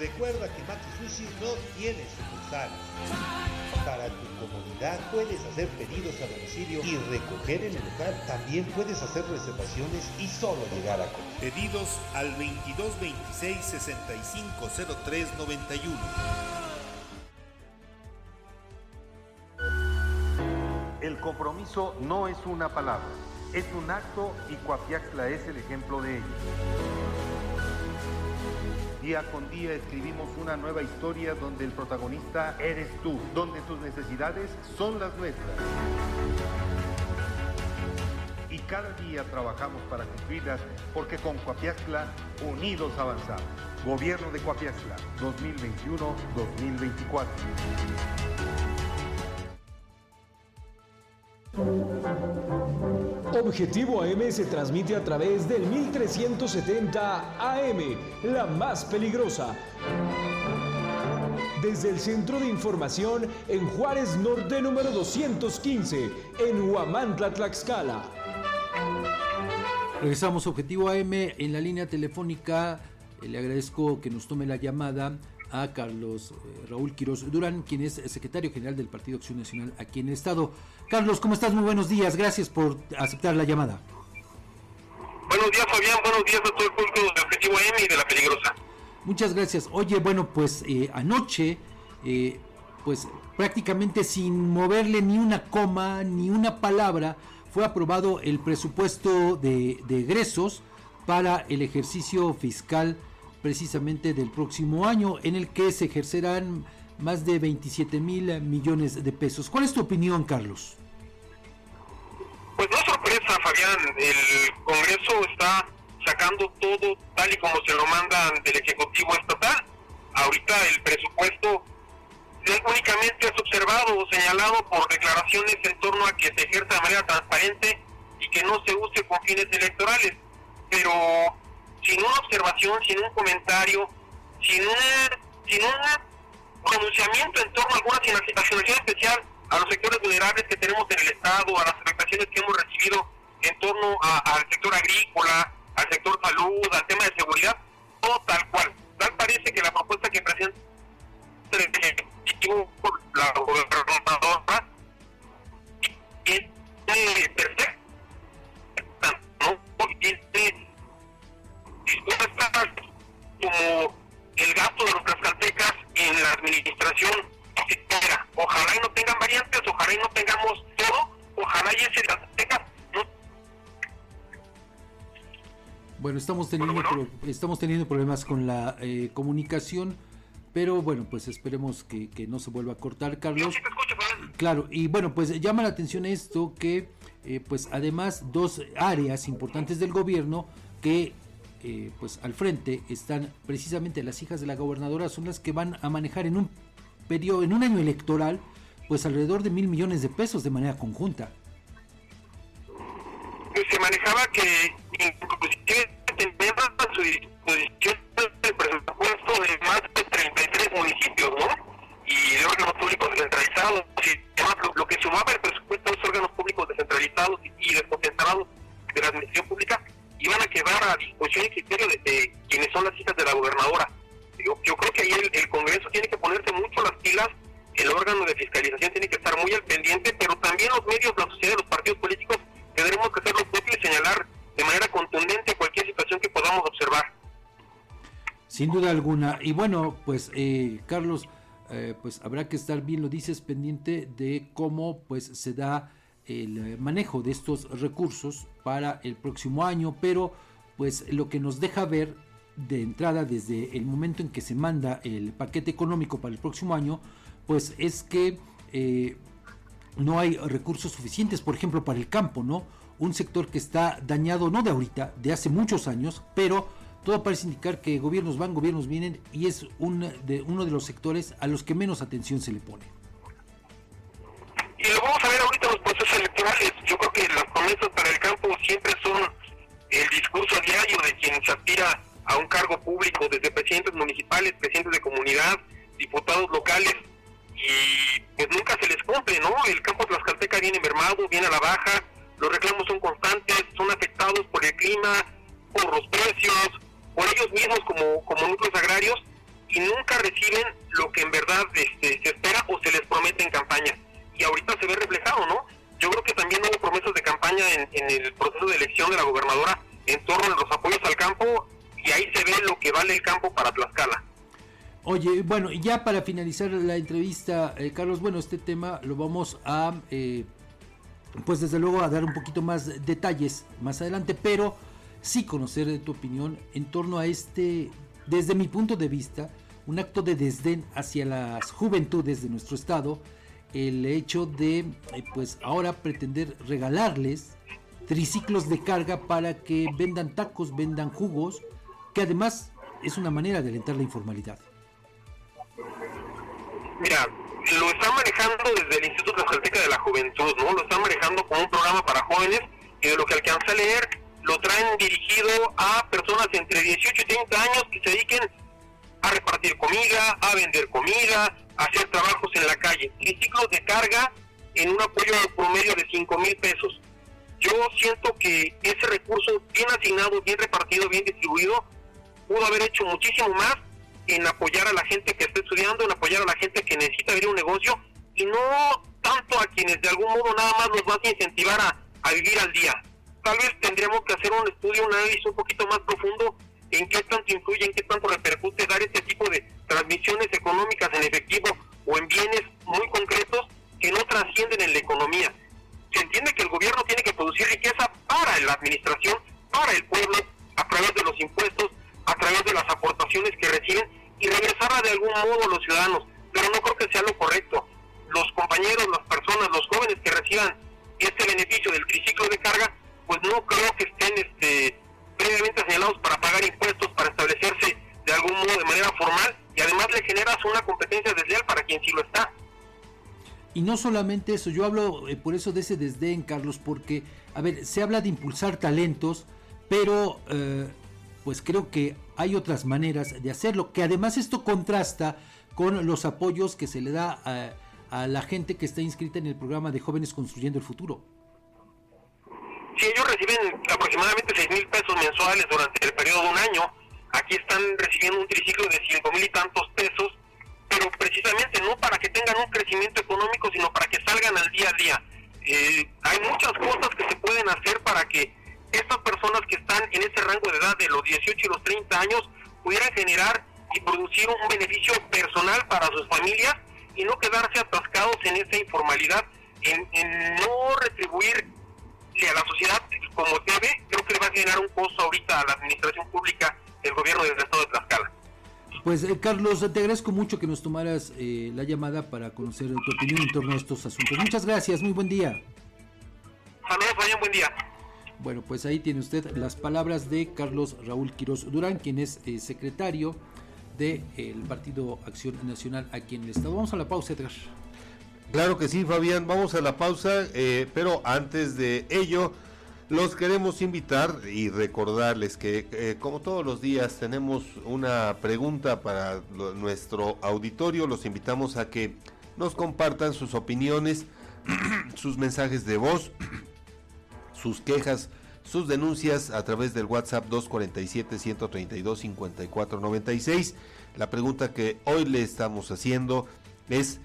Recuerda que Maki Sushi no tiene sucursales. Para tu comodidad puedes hacer pedidos a domicilio y recoger en el local. También puedes hacer reservaciones y solo llegar a comer. Pedidos al 2226 650391. El compromiso no es una palabra, es un acto y Coapiaxla es el ejemplo de ello. Día con día escribimos una nueva historia donde el protagonista eres tú, donde tus necesidades son las nuestras. Y cada día trabajamos para cumplirlas porque con Coapiazcla unidos avanzamos. Gobierno de Coapiazcla 2021-2024. Objetivo AM se transmite a través del 1370 AM, la más peligrosa. Desde el Centro de Información en Juárez Norte número 215, en Huamantla, Tlaxcala. Regresamos Objetivo AM en la línea telefónica. Eh, le agradezco que nos tome la llamada a Carlos eh, Raúl Quiroz Durán, quien es secretario general del Partido Acción Nacional aquí en el Estado. Carlos, ¿cómo estás? Muy buenos días. Gracias por aceptar la llamada. Buenos días, Fabián. Buenos días a todo el público de Objetivo AM y de La Peligrosa. Muchas gracias. Oye, bueno, pues eh, anoche, eh, pues prácticamente sin moverle ni una coma, ni una palabra, fue aprobado el presupuesto de, de egresos para el ejercicio fiscal precisamente del próximo año, en el que se ejercerán más de 27 mil millones de pesos. ¿Cuál es tu opinión, Carlos? Pues no sorpresa, Fabián. El Congreso está sacando todo tal y como se lo mandan del Ejecutivo Estatal. Ahorita el presupuesto únicamente es observado o señalado por declaraciones en torno a que se ejerza de manera transparente y que no se use con fines electorales. Pero sin una observación, sin un comentario, sin un, sin un pronunciamiento en torno a alguna asignación especial a los sectores vulnerables que tenemos en el Estado, a las afectaciones que hemos recibido en torno al sector agrícola, al sector salud, al tema de seguridad, todo tal cual. Tal parece que la propuesta que presenta gobernadora es perfecta, ¿no? Como el gasto de los tlaxcaltecas en la administración Ojalá y no tengan variantes, ojalá y no tengamos todo, ojalá y ese tlaxcaltecas no bueno, estamos teniendo, estamos teniendo problemas con la eh, comunicación, pero bueno, pues esperemos que, que, no se vuelva a cortar, Carlos. claro, y bueno, pues llama la atención esto que, eh, pues además, dos áreas importantes del gobierno que eh, pues al frente están precisamente las hijas de la gobernadora, son las que van a manejar en un periodo, en un año electoral, pues alrededor de mil millones de pesos de manera conjunta. Pues se manejaba que inclusive a su disposición el presupuesto de más de 33 municipios, ¿no? Y de órganos públicos descentralizados. Lo, que sumaba el presupuesto de los órganos públicos descentralizados y desconcentrados de la administración pública iban a quedar a disposición y criterio de, quienes son las hijas de la gobernadora. Yo, yo creo que ahí el, Congreso tiene que ponerse mucho las pilas, el órgano de fiscalización tiene que estar muy al pendiente, pero también los medios, la sociedad, los partidos políticos tendremos que hacer lo propio y señalar de manera contundente cualquier situación que podamos observar. Sin duda alguna. Y bueno, pues eh, Carlos, eh, pues habrá que estar bien, lo dices, pendiente de cómo pues se da el eh, manejo de estos recursos para el próximo año, pero pues lo que nos deja ver de entrada desde el momento en que se manda el paquete económico para el próximo año, pues es que eh, no hay recursos suficientes, por ejemplo, para el campo, ¿no? Un sector que está dañado no de ahorita, de hace muchos años, pero todo parece indicar que gobiernos van, gobiernos vienen y es un de, uno de los sectores a los que menos atención se le pone. Y lo vamos a ver ahorita procesos electorales. Yo creo que las promesas para el campo siempre son el discurso diario de quien se aspira a un cargo público, desde presidentes municipales, presidentes de comunidad, diputados locales, y pues nunca se les cumple, ¿no? El campo tlaxcalteca viene mermado, viene a la baja, los reclamos son constantes, son afectados por el clima, por los precios, por ellos mismos como, como núcleos agrarios, y nunca reciben lo que en verdad este, se espera o se les promete en campaña y ahorita se ve reflejado, ¿no? Yo creo que también hubo promesas de campaña en, el proceso de elección de la gobernadora en torno a los apoyos al campo y ahí se ve lo que vale el campo para Tlaxcala. Oye, bueno, ya para finalizar la entrevista, eh, Carlos, bueno, este tema lo vamos a, eh, pues desde luego a dar un poquito más detalles más adelante, pero sí conocer tu opinión en torno a este, desde mi punto de vista, un acto de desdén hacia las juventudes de nuestro estado el hecho de eh, pues ahora pretender regalarles triciclos de carga para que vendan tacos, vendan jugos, que además es una manera de alentar la informalidad. Mira, lo están manejando desde el Instituto Tlaxcalteca de la Juventud, ¿no? Lo están manejando como un programa para jóvenes y de lo que alcanza a leer, lo traen dirigido a personas entre 18 y 30 años que se dediquen a repartir comida, a vender comida, hacer trabajos en la calle. Triciclos de carga en un apoyo promedio de 5 mil pesos. Yo siento que ese recurso bien asignado, bien repartido, bien distribuido, pudo haber hecho muchísimo más en apoyar a la gente que está estudiando, en apoyar a la gente que necesita abrir un negocio y no tanto a quienes de algún modo nada más nos van a incentivar a, a vivir al día. Tal vez tendríamos que hacer un estudio, un análisis un poquito más profundo en qué tanto influye, en qué tanto repercute dar este tipo de transmisiones económicas en efectivo o en bienes muy concretos que no trascienden en la economía. Se entiende que el gobierno tiene que producir riqueza para la administración, para el pueblo, a través de los impuestos, a través de las aportaciones que reciben y regresarla de algún modo a los ciudadanos. Pero no creo que sea lo correcto. Los compañeros, las personas, los jóvenes que reciban este beneficio del triciclo de carga, pues no creo que estén este, previamente señalados para pagar impuestos, para establecerse de algún modo de manera formal y además le generas una competencia desleal para quien sí lo está. Y no solamente eso, yo hablo eh, por eso de ese desdén, Carlos, porque, a ver, se habla de impulsar talentos, pero eh, pues creo que hay otras maneras de hacerlo, que además esto contrasta con los apoyos que se le da a, a la gente que está inscrita en el programa de Jóvenes Construyendo el Futuro. Si ellos reciben aproximadamente 6 mil pesos mensuales durante el periodo de un año, aquí están recibiendo un triciclo de 5 mil y tantos pesos, pero precisamente no para que tengan un crecimiento económico, sino para que salgan al día a día. Eh, hay muchas cosas que se pueden hacer para que estas personas que están en ese rango de edad de los 18 y los 30 años pudieran generar y producir un beneficio personal para sus familias y no quedarse atascados en esa informalidad, en, en no retribuir a la sociedad como debe, creo que le va a generar un costo ahorita a la administración pública del gobierno del estado de Tlaxcala. Pues eh, Carlos, te agradezco mucho que nos tomaras eh, la llamada para conocer tu opinión en torno a estos asuntos. Muchas gracias, muy buen día. Saludos, vayan, buen día. Bueno, pues ahí tiene usted las palabras de Carlos Raúl Quiroz Durán, quien es eh, secretario del Partido Acción Nacional aquí en el Estado. Vamos a la pausa, Edgar. Claro que sí, Fabián, vamos a la pausa, eh, pero antes de ello, los queremos invitar y recordarles que eh, como todos los días tenemos una pregunta para nuestro auditorio, los invitamos a que nos compartan sus opiniones, [CLEARS THROAT] sus mensajes de voz, [CLEARS THROAT] sus quejas, sus denuncias a través del WhatsApp 247-132-5496. La pregunta que hoy le estamos haciendo es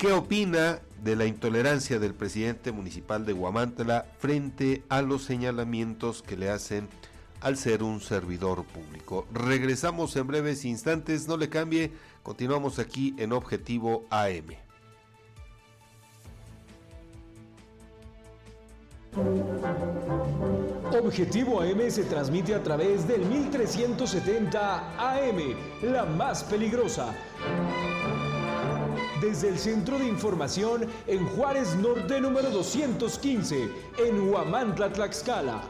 ¿Qué opina de la intolerancia del presidente municipal de Guamantla frente a los señalamientos que le hacen al ser un servidor público? Regresamos en breves instantes, no le cambie, continuamos aquí en Objetivo AM. Objetivo AM se transmite a través del 1370 AM, la más peligrosa desde el Centro de Información en Juárez Norte número 215, en Huamantla, Tlaxcala.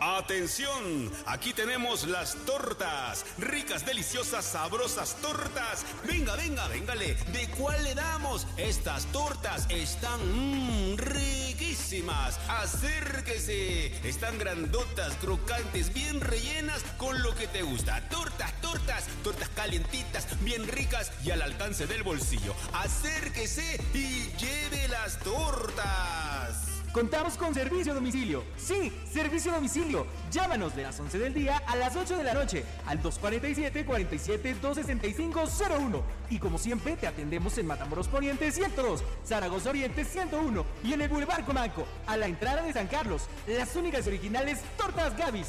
Atención, aquí tenemos las tortas, ricas, deliciosas, sabrosas tortas. Venga, venga, véngale. ¿De cuál le damos? Estas tortas están mmm, riquísimas. Acérquese. Están grandotas, crocantes, bien rellenas con lo que te gusta. Tortas, tortas, tortas calientitas, bien ricas y al alcance del bolsillo. Acérquese y lleve las tortas. Contamos con servicio domicilio. Sí, servicio domicilio. Llámanos de las 11 del día a las 8 de la noche al 247-47-265-01. Y como siempre, te atendemos en Matamoros Poniente 102, Zaragoza Oriente 101 y en el Boulevard Comanco, a la entrada de San Carlos. Las únicas originales Tortas Gavis.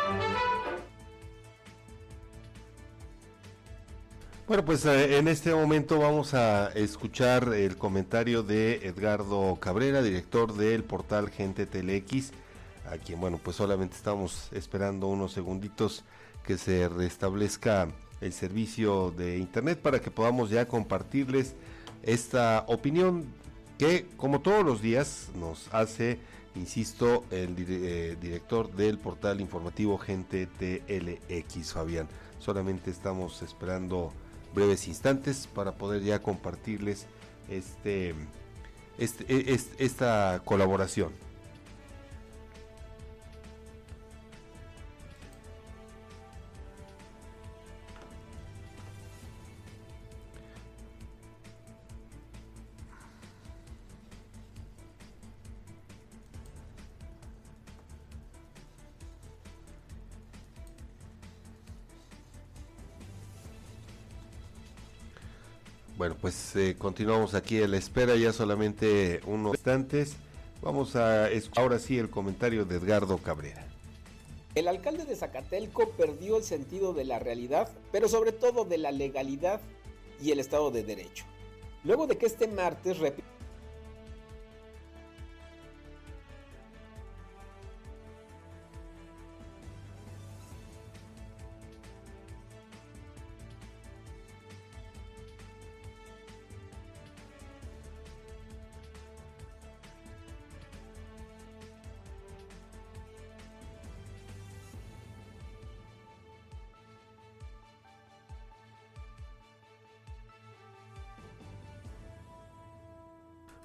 Bueno, pues eh, en este momento vamos a escuchar el comentario de Edgardo Cabrera, director del portal Gente Telex, a quien, bueno, pues solamente estamos esperando unos segunditos que se restablezca el servicio de internet para que podamos ya compartirles esta opinión que, como todos los días, nos hace, insisto, el eh, director del portal informativo Gente TLX, Fabián. Solamente estamos esperando breves instantes para poder ya compartirles este, este, e, esta colaboración. Bueno, pues eh, continuamos aquí a la espera, ya solamente unos instantes. Vamos a ahora sí el comentario de Edgardo Cabrera. El alcalde de Zacatelco perdió el sentido de la realidad, pero sobre todo de la legalidad y el Estado de Derecho. Luego de que este martes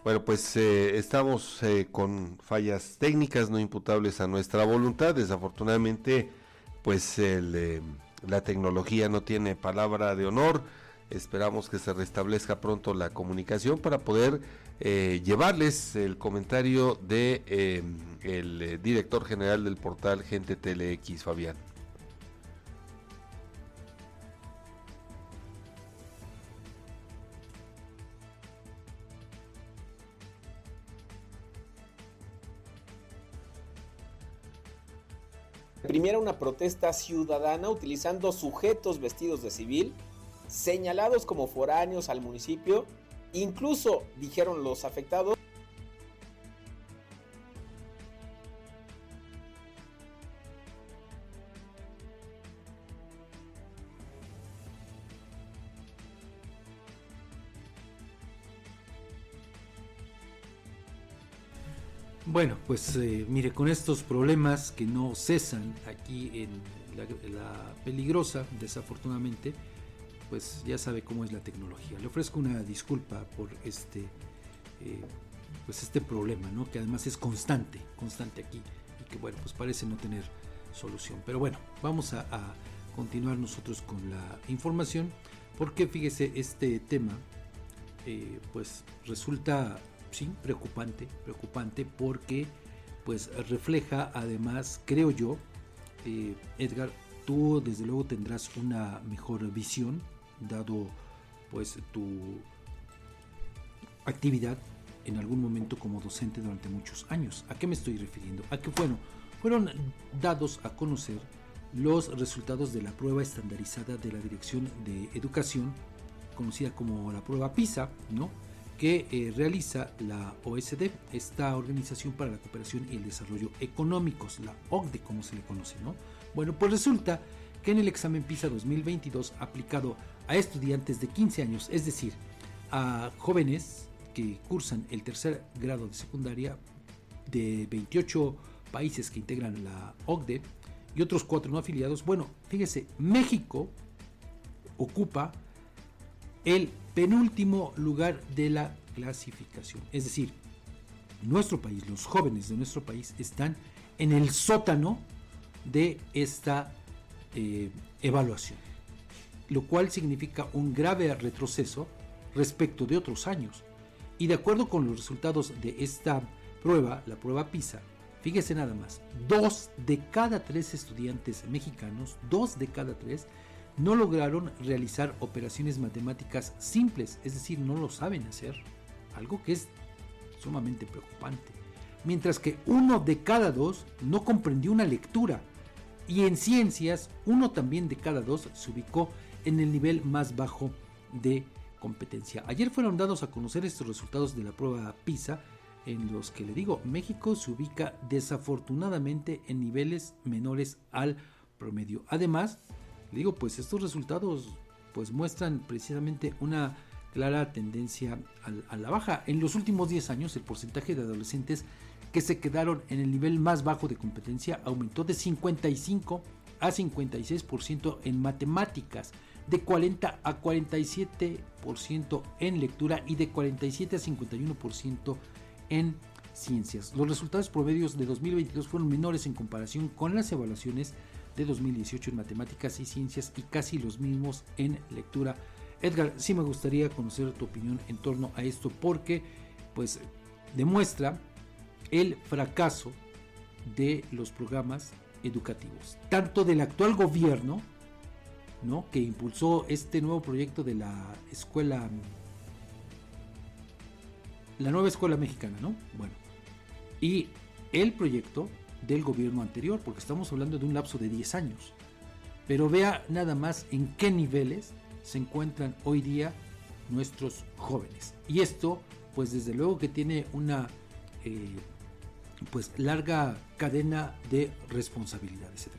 Bueno, pues eh, estamos eh, con fallas técnicas no imputables a nuestra voluntad. Desafortunadamente, pues eh, la tecnología no tiene palabra de honor. Esperamos que se restablezca pronto la comunicación para poder llevarles el comentario de el director general del portal Gente TLX, Fabián. Protesta ciudadana utilizando sujetos vestidos de civil, señalados como foráneos al municipio, incluso dijeron los afectados Bueno, pues eh, mire, con estos problemas que no cesan aquí en la, peligrosa, desafortunadamente, pues ya sabe cómo es la tecnología. Le ofrezco una disculpa por este, eh, pues este problema, ¿no? Que además es constante, constante aquí y que bueno, pues parece no tener solución. Pero bueno, vamos a, continuar nosotros con la información, porque fíjese este tema, eh, pues resulta sí, preocupante, preocupante porque pues refleja además, creo yo, eh, Edgar, tú desde luego tendrás una mejor visión, dado pues tu actividad en algún momento como docente durante muchos años. ¿A qué me estoy refiriendo? A que bueno, fueron dados a conocer los resultados de la prueba estandarizada de la Dirección de Educación, conocida como la prueba PISA, ¿no? Que eh, realiza la OSD, esta Organización para la Cooperación y el Desarrollo Económicos, la OCDE como se le conoce, ¿no? Bueno, pues resulta que en el examen PISA 2022 aplicado a estudiantes de 15 años, es decir, a jóvenes que cursan el tercer grado de secundaria de 28 países que integran la OCDE y otros cuatro no afiliados, bueno, fíjese, México ocupa el penúltimo lugar de la clasificación. Es decir, nuestro país, los jóvenes de nuestro país están en el sótano de esta eh, evaluación, lo cual significa un grave retroceso respecto de otros años. Y de acuerdo con los resultados de esta prueba, la prueba PISA, fíjese nada más, dos de cada tres estudiantes mexicanos, dos de cada tres, no lograron realizar operaciones matemáticas simples, es decir, no lo saben hacer, algo que es sumamente preocupante. Mientras que uno de cada dos no comprendió una lectura, y en ciencias, uno también de cada dos se ubicó en el nivel más bajo de competencia. Ayer fueron dados a conocer estos resultados de la prueba PISA, en los que le digo, México se ubica desafortunadamente en niveles menores al promedio. Además, digo, pues estos resultados pues muestran precisamente una clara tendencia a la baja. En los últimos 10 años el porcentaje de adolescentes que se quedaron en el nivel más bajo de competencia aumentó de 55 a 56% en matemáticas, de 40 a 47% en lectura y de 47 a 51% en ciencias. Los resultados promedios de 2022 fueron menores en comparación con las evaluaciones de 2018 en matemáticas y ciencias y casi los mismos en lectura. Edgar, sí me gustaría conocer tu opinión en torno a esto porque pues demuestra el fracaso de los programas educativos, tanto del actual gobierno, ¿no? que impulsó este nuevo proyecto de la escuela la nueva escuela mexicana, ¿no? Bueno, y el proyecto del gobierno anterior, porque estamos hablando de un lapso de 10 años. Pero vea nada más en qué niveles se encuentran hoy día nuestros jóvenes. Y esto, pues desde luego que tiene una eh, pues larga cadena de responsabilidades. Eh,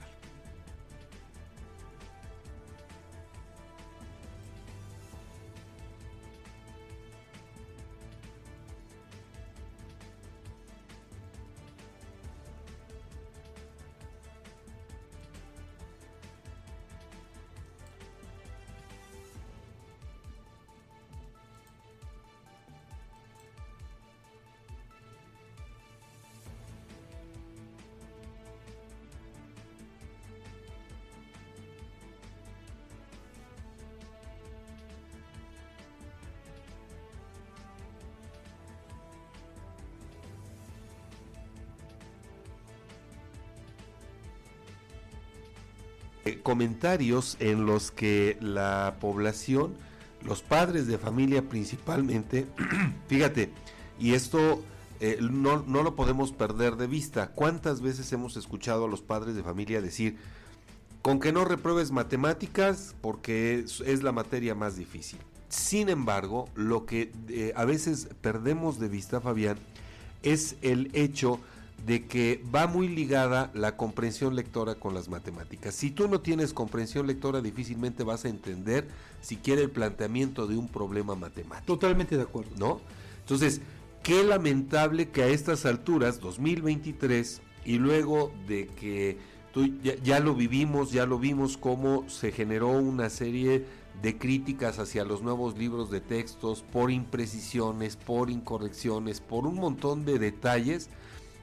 comentarios en los que la población, los padres de familia principalmente, [CLEARS THROAT] fíjate, y esto eh, no, no, lo podemos perder de vista. ¿Cuántas veces hemos escuchado a los padres de familia decir, con que no repruebes matemáticas porque es, la materia más difícil? Sin embargo, lo que eh, a veces perdemos de vista, Fabián, es el hecho de que va muy ligada la comprensión lectora con las matemáticas. Si tú no tienes comprensión lectora, difícilmente vas a entender siquiera el planteamiento de un problema matemático. Totalmente de acuerdo. ¿No? Entonces, qué lamentable que a estas alturas, 2023, y luego de que tú, ya, ya lo vivimos, ya lo vimos cómo se generó una serie de críticas hacia los nuevos libros de textos por imprecisiones, por incorrecciones, por un montón de detalles,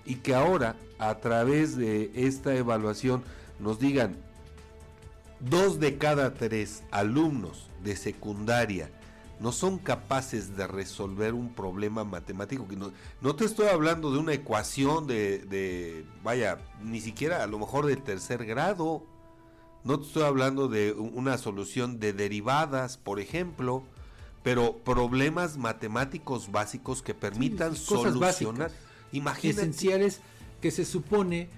y que ahora a través de esta evaluación nos digan dos de cada tres alumnos de secundaria no son capaces de resolver un problema matemático. Que no, no te estoy hablando de una ecuación de, de, vaya, ni siquiera a lo mejor del tercer grado. No te estoy hablando de una solución de derivadas, por ejemplo, pero problemas matemáticos básicos que permitan solucionar esenciales que se supone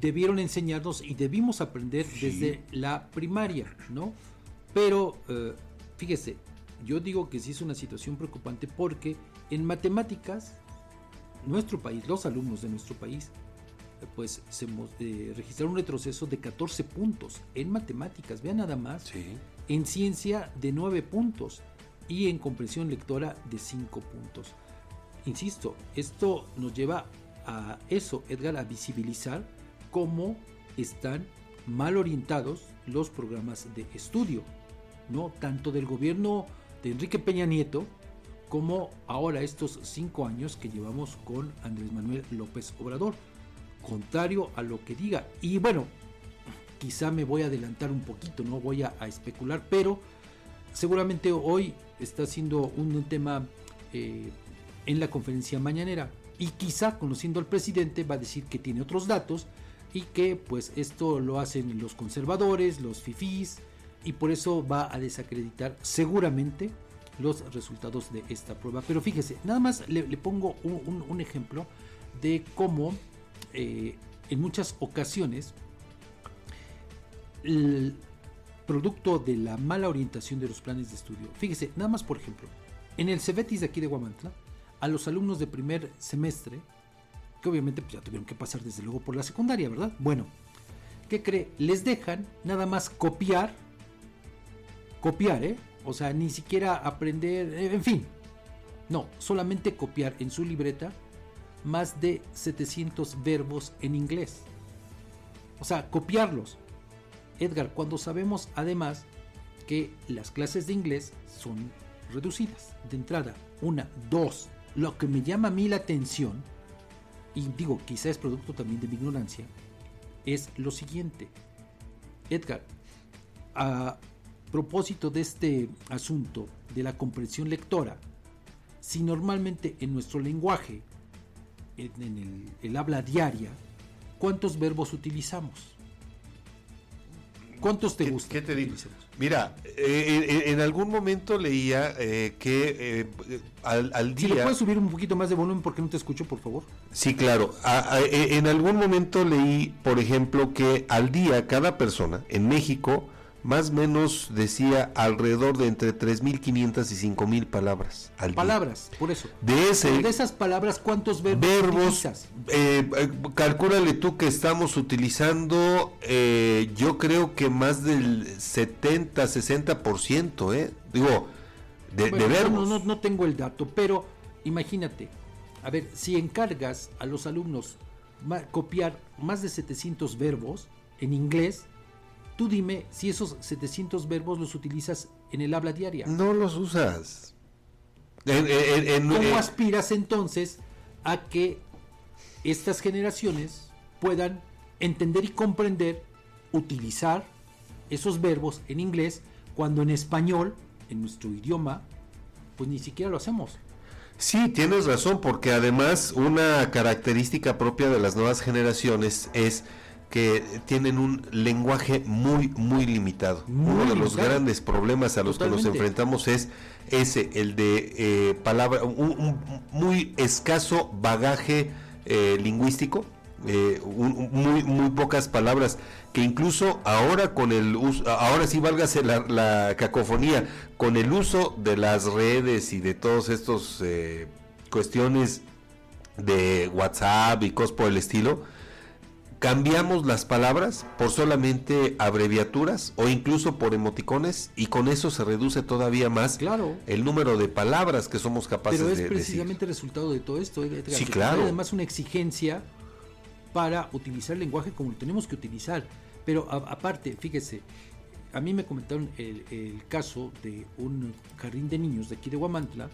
debieron enseñarnos y debimos aprender desde la primaria, ¿no? Pero, eh, fíjese, yo digo que sí es una situación preocupante porque en matemáticas, nuestro país, los alumnos de nuestro país, pues se eh, registraron un retroceso de 14 puntos en matemáticas, vean nada más, en ciencia de 9 puntos. Y en comprensión lectora de 5 puntos. Insisto, esto nos lleva a eso, Edgar, a visibilizar cómo están mal orientados los programas de estudio, ¿no? Tanto del gobierno de Enrique Peña Nieto como ahora estos cinco años que llevamos con Andrés Manuel López Obrador. Contrario a lo que diga. Y bueno, quizá me voy a adelantar un poquito, no voy a, especular, pero seguramente hoy está siendo un, tema eh, en la conferencia mañanera. Y quizá conociendo al presidente va a decir que tiene otros datos y que pues esto lo hacen los conservadores, los fifís y por eso va a desacreditar seguramente los resultados de esta prueba. Pero fíjese, nada más le, pongo un, ejemplo de cómo eh, en muchas ocasiones el producto de la mala orientación de los planes de estudio. Fíjese, nada más por ejemplo, en el Cebetis de aquí de Guamantla, a los alumnos de primer semestre que obviamente pues, ya tuvieron que pasar desde luego por la secundaria, ¿verdad? Bueno, ¿qué cree? Les dejan nada más copiar, copiar, ¿eh? O sea, ni siquiera aprender, eh, en fin, no, solamente copiar en su libreta más de 700 verbos en inglés. O sea, copiarlos. Edgar, cuando sabemos además que las clases de inglés son reducidas. De entrada, una, dos. Lo que me llama a mí la atención y digo, quizá es producto también de mi ignorancia, es lo siguiente. Edgar, a propósito de este asunto de la comprensión lectora, si normalmente en nuestro lenguaje, en, el, habla diaria, ¿cuántos verbos utilizamos? ¿Cuántos te gustan? ¿Qué te digo? Mira, eh, eh, en algún momento leía eh, que al, día... Si le puedes subir un poquito más de volumen porque no te escucho, por favor. Sí, claro. en algún momento leí, por ejemplo, que al día cada persona en México más o menos decía alrededor de entre 3.500 y 5.000 palabras al Palabras, por eso. De, ese, de esas palabras, ¿cuántos verbos, verbos eh, eh, calcúlale tú que estamos utilizando, eh, yo creo que más del 70, 60%, ¿eh? Digo, de, verbos. No, no tengo el dato, pero imagínate, a ver, si encargas a los alumnos copiar más de 700 verbos en inglés, Tú dime si esos 700 verbos los utilizas en el habla diaria. No los usas. ¿Cómo aspiras entonces a que estas generaciones puedan entender y comprender, utilizar esos verbos en inglés cuando en español, en nuestro idioma, pues ni siquiera lo hacemos? Sí, tienes razón, porque además una característica propia de las nuevas generaciones es que tienen un lenguaje muy, muy limitado. Uno de los grandes problemas a los que nos enfrentamos es ese, el de eh, palabra, un, muy escaso bagaje eh, lingüístico, eh, muy, muy pocas palabras que incluso ahora con el uso, ahora sí válgase la, la cacofonía, con el uso de las redes y de todos estos cuestiones de WhatsApp y cosas por el estilo, cambiamos las palabras por solamente abreviaturas o incluso por emoticones y con eso se reduce todavía más claro. el número de palabras que somos capaces de Pero es precisamente el resultado de todo esto. Sí, claro. además una exigencia para utilizar el lenguaje como lo tenemos que utilizar. Pero aparte, fíjese, a mí me comentaron el, el, caso de un jardín de niños de aquí de Guamantla,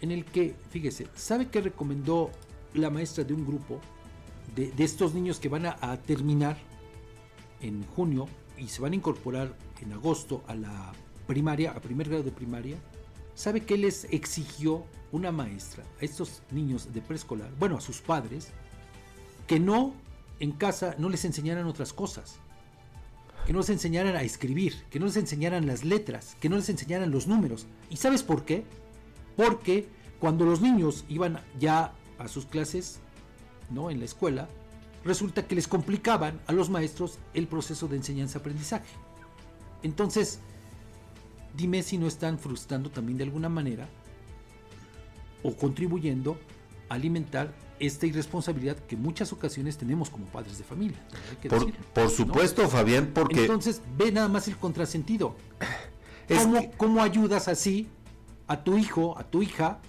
en el que, fíjese, ¿sabe qué recomendó la maestra de un grupo? De, estos niños que van a, terminar en junio y se van a incorporar en agosto a la primaria, a primer grado de primaria, ¿sabe qué les exigió una maestra a estos niños de preescolar, bueno, a sus padres, que no en casa no les enseñaran otras cosas? Que no les enseñaran a escribir, que no les enseñaran las letras, que no les enseñaran los números. ¿Y sabes por qué? Porque cuando los niños iban ya a sus clases ¿no? en la escuela, resulta que les complicaban a los maestros el proceso de enseñanza-aprendizaje. Entonces, dime si no están frustrando también de alguna manera o contribuyendo a alimentar esta irresponsabilidad que muchas ocasiones tenemos como padres de familia. Por, por, supuesto, Fabián, porque... Entonces, ve nada más el contrasentido. [CLEARS THROAT] ¿Cómo, ¿Cómo ayudas así a tu hijo, a tu hija,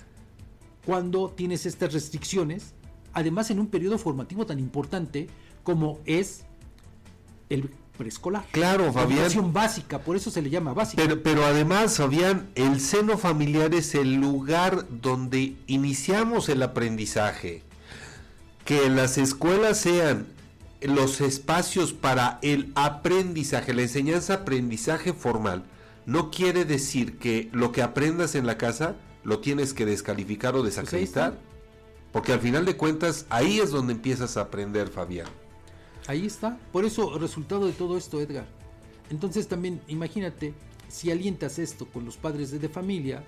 cuando tienes estas restricciones? Además, en un periodo formativo tan importante como es el preescolar. Claro, Fabián. educación básica, por eso se le llama básica. Pero, pero además, Fabián, el seno familiar es el lugar donde iniciamos el aprendizaje. Que las escuelas sean los espacios para el aprendizaje, la enseñanza-aprendizaje formal, no quiere decir que lo que aprendas en la casa lo tienes que descalificar o pues desacreditar. Porque al final de cuentas, ahí es donde empiezas a aprender, Fabián. Ahí está. Por eso, resultado de todo esto, Edgar. Entonces también, imagínate, si alientas esto con los padres de, familia,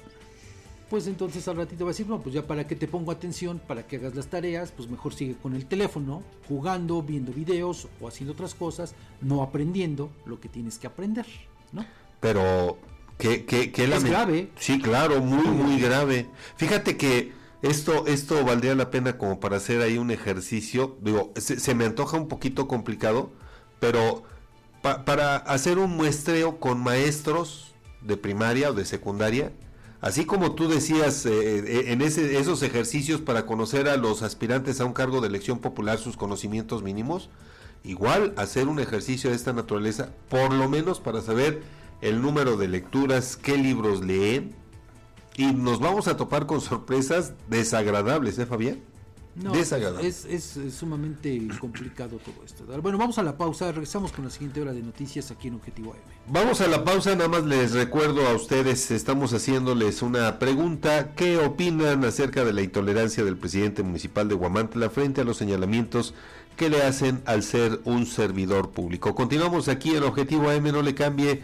pues entonces al ratito va a decir, no, pues ya para que te pongo atención, para que hagas las tareas, pues mejor sigue con el teléfono, jugando, viendo videos o haciendo otras cosas, no aprendiendo lo que tienes que aprender, ¿no? Pero, ¿qué, qué, qué es grave? Sí, claro, muy, muy grave. Fíjate que esto, esto valdría la pena como para hacer ahí un ejercicio. Digo, se, me antoja un poquito complicado, pero para hacer un muestreo con maestros de primaria o de secundaria, así como tú decías eh, eh, en ese, esos ejercicios para conocer a los aspirantes a un cargo de elección popular sus conocimientos mínimos, igual hacer un ejercicio de esta naturaleza, por lo menos para saber el número de lecturas, qué libros leen, y nos vamos a topar con sorpresas desagradables, ¿eh, Fabián? No, es, es, sumamente complicado todo esto. Bueno, vamos a la pausa, regresamos con la siguiente hora de noticias aquí en Objetivo AM. Vamos a la pausa, nada más les recuerdo a ustedes, estamos haciéndoles una pregunta, ¿qué opinan acerca de la intolerancia del presidente municipal de Guamantla frente a los señalamientos que le hacen al ser un servidor público? Continuamos aquí en Objetivo AM, no le cambie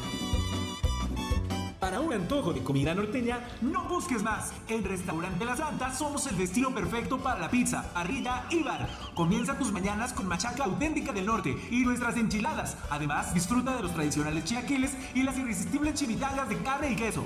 Antojo de comida norteña, no busques más. En Restaurante La Santa somos el destino perfecto para la pizza, parrilla y bar. Comienza tus mañanas con machaca auténtica del norte y nuestras enchiladas. Además, disfruta de los tradicionales chiaquiles y las irresistibles chimichangas de carne y queso.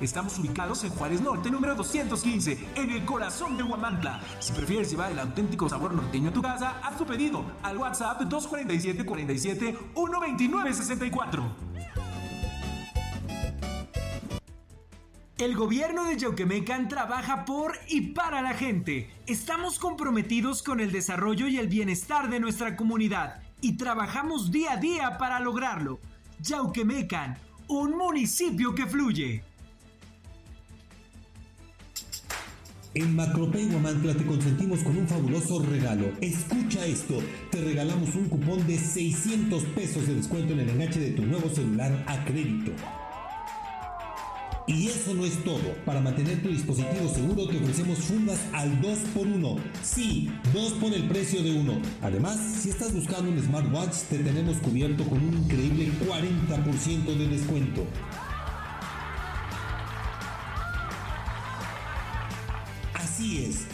Estamos ubicados en Juárez Norte, número 215, en el corazón de Huamantla. Si prefieres llevar el auténtico sabor norteño a tu casa, haz tu pedido al WhatsApp 247 47 129 64. El gobierno de Yauquemecan trabaja por y para la gente. Estamos comprometidos con el desarrollo y el bienestar de nuestra comunidad y trabajamos día a día para lograrlo. Yauquemecan, un municipio que fluye. En Macropay Guamantla te consentimos con un fabuloso regalo. Escucha esto, te regalamos un cupón de 600 pesos de descuento en el enganche de tu nuevo celular a crédito. Y eso no es todo. Para mantener tu dispositivo seguro te ofrecemos fundas al 2x1. Sí, 2 por el precio de uno. Además, si estás buscando un smartwatch, te tenemos cubierto con un increíble 40% de descuento. Así es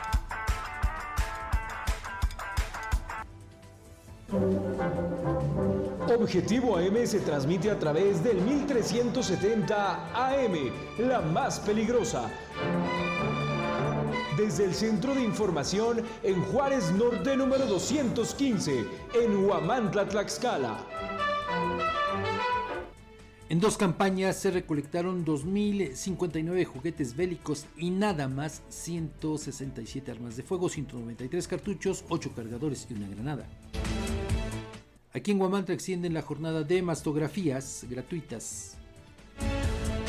Objetivo AM se transmite a través del 1370 AM, la más peligrosa. Desde el Centro de Información en Juárez Norte número 215, en Huamantla, Tlaxcala. En dos campañas se recolectaron 2.059 juguetes bélicos y nada más 167 armas de fuego, 193 cartuchos, 8 cargadores y una granada. Aquí en Huamantla extienden la jornada de mastografías gratuitas.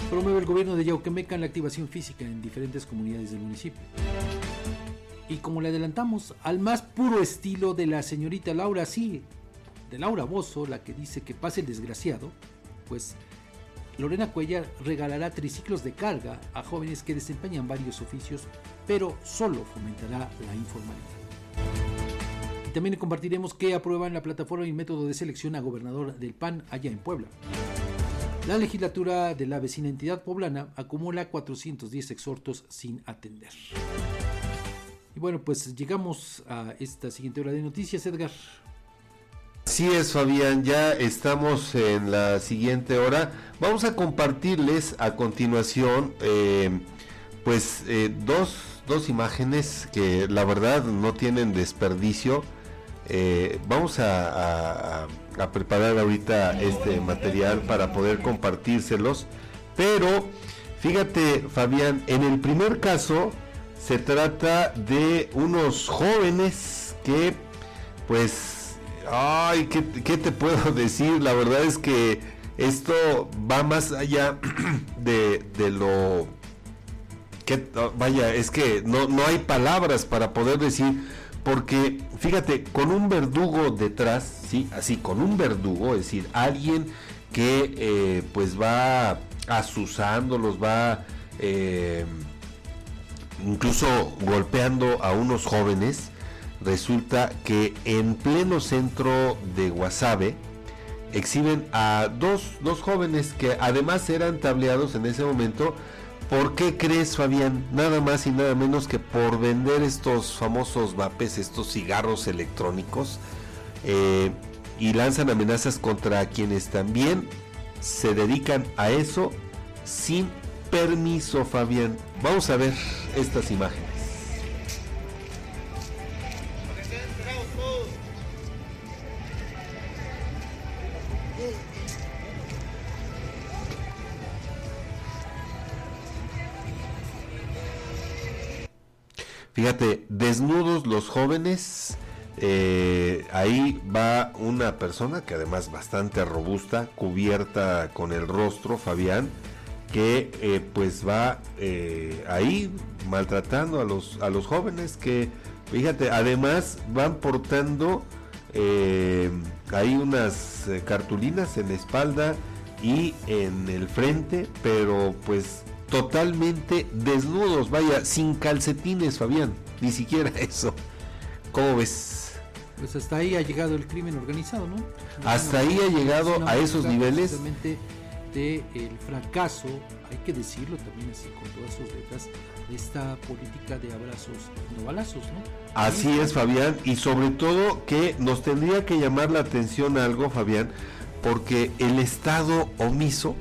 Promueve el gobierno de Yauquemecan la activación física en diferentes comunidades del municipio. Y como le adelantamos, al más puro estilo de la señorita Laura, sí, de Laura Bozo, la que dice que pase el desgraciado, pues Lorena Cuellar regalará triciclos de carga a jóvenes que desempeñan varios oficios, pero solo fomentará la informalidad. También compartiremos que aprueban la plataforma y método de selección a gobernador del PAN allá en Puebla. La legislatura de la vecina entidad poblana acumula 410 exhortos sin atender. Y bueno, pues llegamos a esta siguiente hora de noticias, Edgar. Así es, Fabián, ya estamos en la siguiente hora. Vamos a compartirles a continuación, eh, pues, eh, dos, dos imágenes que la verdad no tienen desperdicio. Eh, vamos a, preparar ahorita este material para poder compartírselos. Pero fíjate, Fabián, en el primer caso se trata de unos jóvenes que, pues, ay, ¿qué, qué te puedo [LAUGHS] decir? La verdad es que esto va más allá [CLEARS THROAT] de, de lo que, vaya, es que no, no hay palabras para poder decir porque fíjate, con un verdugo detrás, sí, así, con un verdugo, es decir, alguien que eh, pues va asusándolos, va eh, incluso golpeando a unos jóvenes, resulta que en pleno centro de Guasave exhiben a dos, dos jóvenes que además eran tableados en ese momento ¿Por qué crees, Fabián? Nada más y nada menos que por vender estos famosos vapes, estos cigarros electrónicos, eh, y lanzan amenazas contra quienes también se dedican a eso sin permiso, Fabián. Vamos a ver estas imágenes. Fíjate, desnudos los jóvenes. Eh, ahí va una persona que además bastante robusta, cubierta con el rostro, Fabián, que eh, pues va eh, ahí maltratando a los, a los jóvenes que, fíjate, además van portando ahí unas cartulinas en la espalda y en el frente, pero pues totalmente desnudos, vaya, sin calcetines, Fabián, ni siquiera [LAUGHS] eso. ¿Cómo ves? Pues hasta ahí ha llegado el crimen organizado, ¿no? Hasta ahí ha llegado a esos niveles. de el fracaso, hay que decirlo también así con todas sus letras, de esta política de abrazos no balazos, ¿no? Así es, Fabián, y sobre todo que nos tendría que llamar la atención algo, Fabián, porque el Estado omiso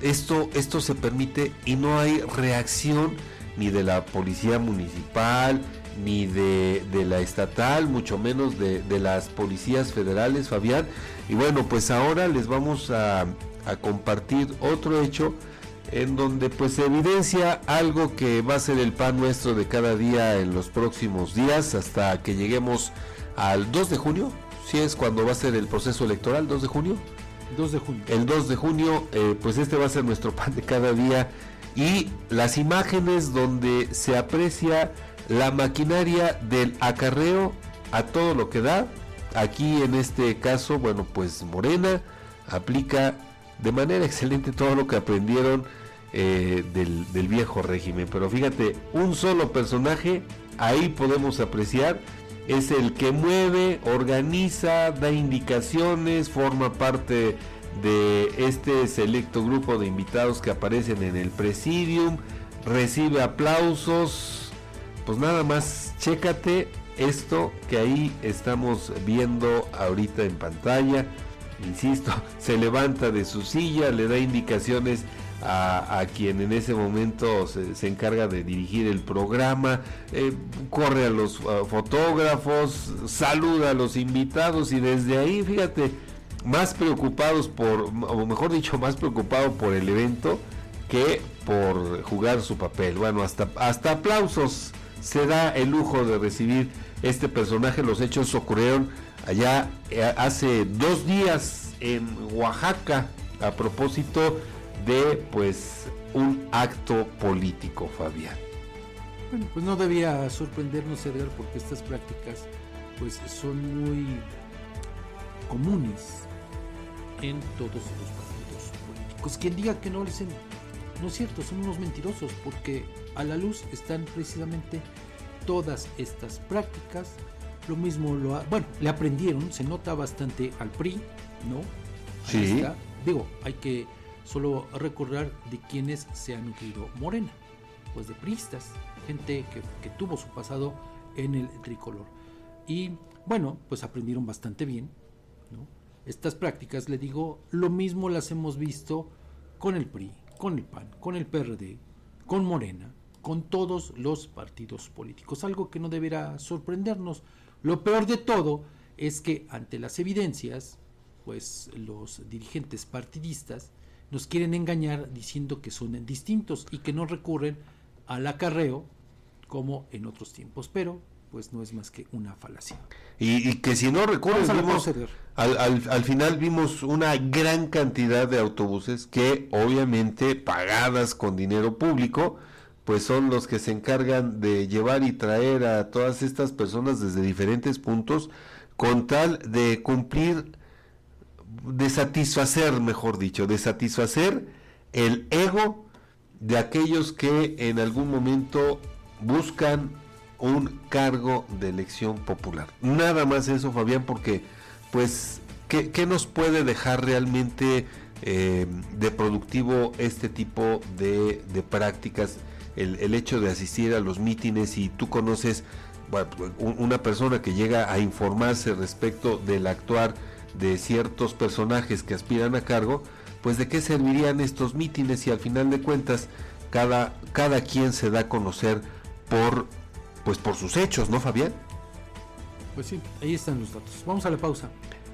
esto, esto se permite y no hay reacción ni de la policía municipal, ni de, la estatal, mucho menos de, las policías federales, Fabián. Y bueno, pues ahora les vamos a, a, compartir otro hecho en donde pues se evidencia algo que va a ser el pan nuestro de cada día en los próximos días hasta que lleguemos al 2 de junio, si es cuando va a ser el proceso electoral, 2 de junio. 2 de junio. El 2 de junio, eh, pues este va a ser nuestro pan de cada día. Y las imágenes donde se aprecia la maquinaria del acarreo a todo lo que da. Aquí en este caso, bueno, pues Morena aplica de manera excelente todo lo que aprendieron eh, del, del viejo régimen. Pero fíjate, un solo personaje, ahí podemos apreciar es el que mueve, organiza, da indicaciones, forma parte de este selecto grupo de invitados que aparecen en el presidium, recibe aplausos, pues nada más, chécate esto que ahí estamos viendo ahorita en pantalla. Insisto, [LAUGHS] se levanta de su silla, le da indicaciones a, quien en ese momento se, encarga de dirigir el programa, eh, corre a los fotógrafos, saluda a los invitados y desde ahí, fíjate, más preocupados por, o mejor dicho, más preocupado por el evento que por jugar su papel. Bueno, hasta, hasta aplausos se da el lujo de recibir este personaje. Los hechos ocurrieron allá eh, hace dos días en Oaxaca a propósito de pues un acto político, Fabián. Bueno, pues no debía sorprendernos, Edgar, porque estas prácticas pues son muy comunes en todos los partidos políticos. Quien diga que no dicen, no es cierto, son unos mentirosos, porque a la luz están precisamente todas estas prácticas. Lo mismo lo bueno, le aprendieron, se nota bastante al PRI, ¿no? sí. Digo, hay que solo recordar de quienes se han nutrido Morena, pues de priistas, gente que, que tuvo su pasado en el tricolor. Y bueno, pues aprendieron bastante bien, ¿no? Estas prácticas, le digo, lo mismo las hemos visto con el PRI, con el PAN, con el PRD, con Morena, con todos los partidos políticos, algo que no deberá sorprendernos. Lo peor de todo es que ante las evidencias, pues los dirigentes partidistas nos quieren engañar diciendo que son distintos y que no recurren al acarreo como en otros tiempos. Pero pues no es más que una falacia. Y, que si no recuerdas, al, al, al, final vimos una gran cantidad de autobuses que obviamente pagadas con dinero público, pues son los que se encargan de llevar y traer a todas estas personas desde diferentes puntos con tal de cumplir, de satisfacer, mejor dicho, de satisfacer el ego de aquellos que en algún momento buscan un cargo de elección popular. Nada más eso, Fabián, porque pues, ¿qué, nos puede dejar realmente eh, de productivo este tipo de, prácticas? El, hecho de asistir a los mítines y tú conoces una persona que llega a informarse respecto del actuar de ciertos personajes que aspiran a cargo, pues de qué servirían estos mítines si al final de cuentas cada, cada quien se da a conocer por pues por sus hechos, ¿no, Fabián? Pues sí, ahí están los datos. Vamos a la pausa.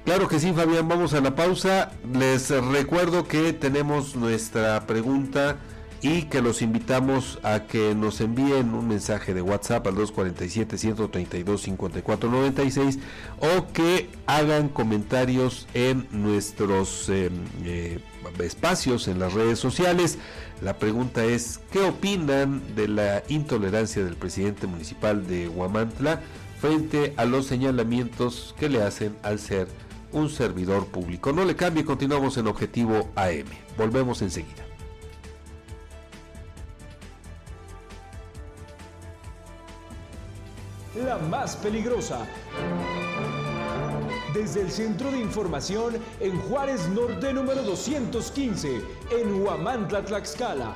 Claro que sí, Fabián, vamos a la pausa. Les recuerdo que tenemos nuestra pregunta y que los invitamos a que nos envíen un mensaje de WhatsApp al 247-132-5496 o que hagan comentarios en nuestros em, eh, espacios en las redes sociales. La pregunta es, ¿qué opinan de la intolerancia del presidente municipal de Huamantla frente a los señalamientos que le hacen al ser un servidor público? No le cambie, continuamos en Objetivo AM. Volvemos enseguida. La más peligrosa desde el Centro de Información en Juárez Norte número 215, en Huamantla, Tlaxcala.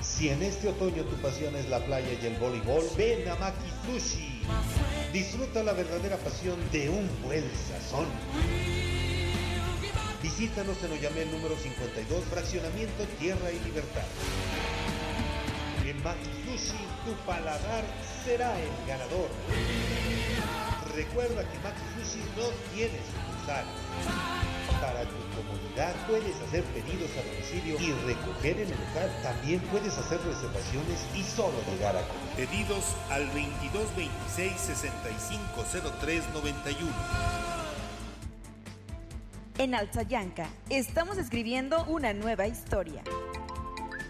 Si en este otoño tu pasión es la playa y el voleibol, ven a Maki Sushi. Disfruta la verdadera pasión de un buen sazón. Visítanos en Oyamel número 52, fraccionamiento Tierra y Libertad. En Maki Sushi, tu paladar será el ganador. Recuerda que Max Sushi no tiene sucursal. Para tu comodidad puedes hacer pedidos a domicilio y recoger en el local. También puedes hacer reservaciones y solo llegar a comer. Pedidos al 2226 650391. En Alzayanca estamos escribiendo una nueva historia.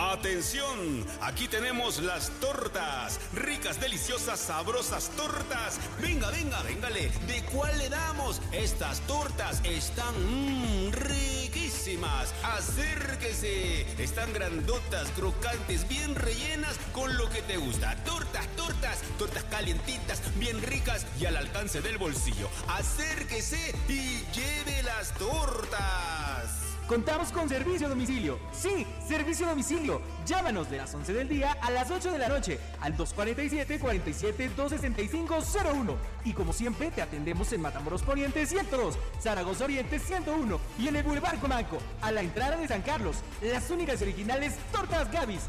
Atención, aquí tenemos las tortas, ricas, deliciosas, sabrosas tortas. Venga, venga, véngale. ¿De cuál le damos? Estas tortas están mmm, riquísimas. Acérquese. Están grandotas, crocantes, bien rellenas con lo que te gusta. Tortas, tortas, tortas calientitas, bien ricas y al alcance del bolsillo. Acérquese y lleve las tortas. Contamos con servicio domicilio. Sí, servicio domicilio. Llámanos de las 11 del día a las 8 de la noche al 247-47-265-01. Y como siempre, te atendemos en Matamoros Poniente 102, Zaragoza Oriente 101 y en el Boulevard Comanco, a la entrada de San Carlos. Las únicas originales Tortas Gavis.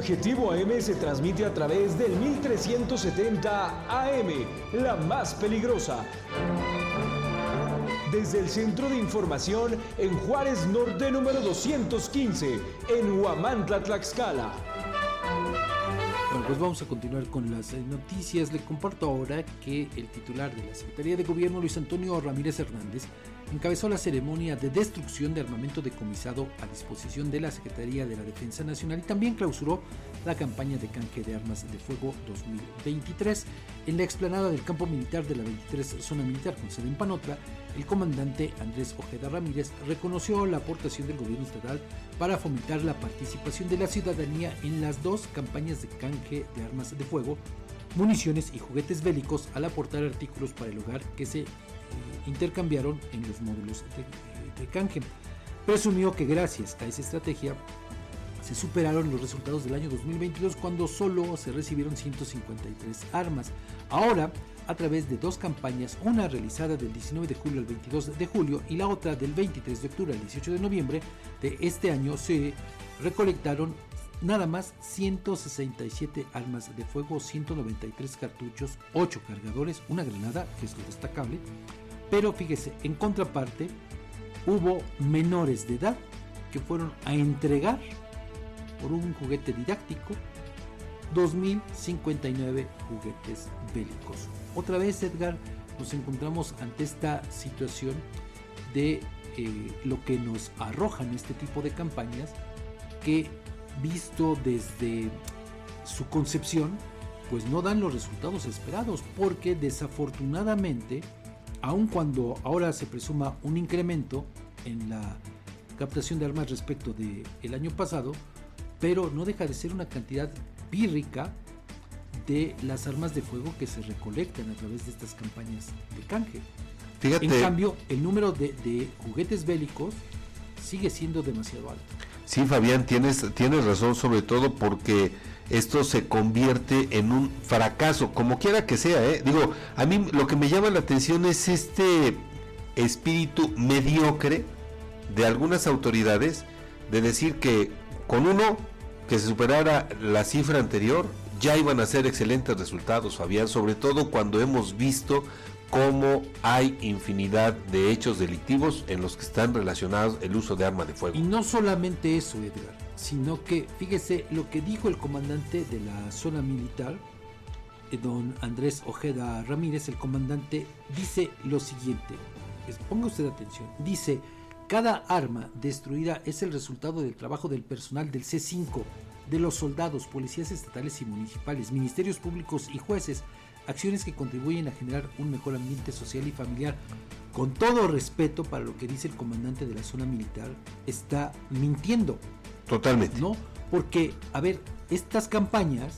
Objetivo AM se transmite a través del 1370 AM, la más peligrosa. Desde el Centro de Información en Juárez Norte número 215, en Huamantla, Tlaxcala. Bueno, pues vamos a continuar con las eh, noticias. Le comparto ahora que el titular de la Secretaría de Gobierno, Luis Antonio Ramírez Hernández, encabezó la ceremonia de destrucción de armamento decomisado a disposición de la Secretaría de la Defensa Nacional y también clausuró la campaña de canje de armas de fuego 2023. En la explanada del campo militar de la 23 Zona Militar con sede en Panotla, el comandante Andrés Ojeda Ramírez reconoció la aportación del gobierno estatal para fomentar la participación de la ciudadanía en las dos campañas de canje de armas de fuego, municiones y juguetes bélicos al aportar artículos para el hogar que se intercambiaron en los módulos de, de canje. Presumió que gracias a esa estrategia se superaron los resultados del año 2022 cuando solo se recibieron 153 armas. Ahora, a través de dos campañas, una realizada del 19 de julio al 22 de julio y la otra del 23 de octubre al 18 de noviembre de este año, se recolectaron nada más 167 armas de fuego, 193 cartuchos, 8 cargadores, una granada, que es lo destacable. Pero fíjese, en contraparte, hubo menores de edad que fueron a entregar por un juguete didáctico 2.059 juguetes bélicos. Otra vez, Edgar, nos encontramos ante esta situación de eh, lo que nos arrojan este tipo de campañas que visto desde su concepción pues no dan los resultados esperados porque desafortunadamente aun cuando ahora se presuma un incremento en la captación de armas respecto del el año pasado pero no deja de ser una cantidad pírrica de las armas de fuego que se recolectan a través de estas campañas de canje. Fíjate. En cambio, el número de, de juguetes bélicos sigue siendo demasiado alto. Sí, Fabián, tienes, tienes razón, sobre todo porque esto se convierte en un fracaso, como quiera que sea. ¿eh? Digo, a mí lo que me llama la atención es este espíritu mediocre de algunas autoridades de decir que con uno que se superara la cifra anterior, ya iban a ser excelentes resultados, Fabián, sobre todo cuando hemos visto cómo hay infinidad de hechos delictivos en los que están relacionados el uso de arma de fuego. Y no solamente eso, Edgar, sino que fíjese lo que dijo el comandante de la zona militar, eh, don Andrés Ojeda Ramírez, el comandante, dice lo siguiente, ponga usted atención, dice, cada arma destruida es el resultado del trabajo del personal del C5, de los soldados, policías estatales y municipales, ministerios públicos y jueces, acciones que contribuyen a generar un mejor ambiente social y familiar. Con todo respeto para lo que dice el comandante de la zona militar, está mintiendo. Totalmente. ¿No? Porque, a ver, estas campañas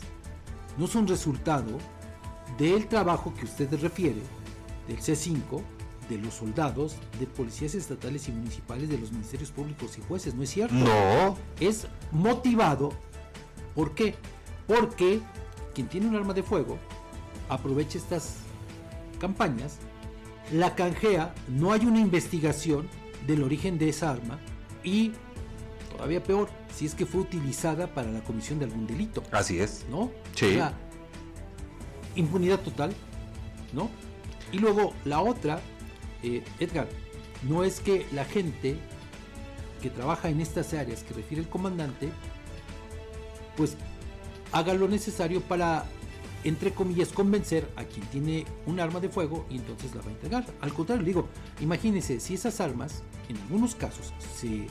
no son resultado del trabajo que usted refiere, del C5, de los soldados, de policías estatales y municipales, de los ministerios públicos y jueces, ¿no es cierto? No. Es motivado, ¿por qué? Porque quien tiene un arma de fuego aprovecha estas campañas, la canjea, no hay una investigación del origen de esa arma y todavía peor, si es que fue utilizada para la comisión de algún delito. Así es. ¿No? Sí. O sea, impunidad total, ¿no? Y luego la otra, eh, Edgar, no es que la gente que trabaja en estas áreas que refiere el comandante, pues haga lo necesario para entre comillas, convencer a quien tiene un arma de fuego y entonces la va a entregar. Al contrario, digo, imagínense si esas armas, en algunos casos, se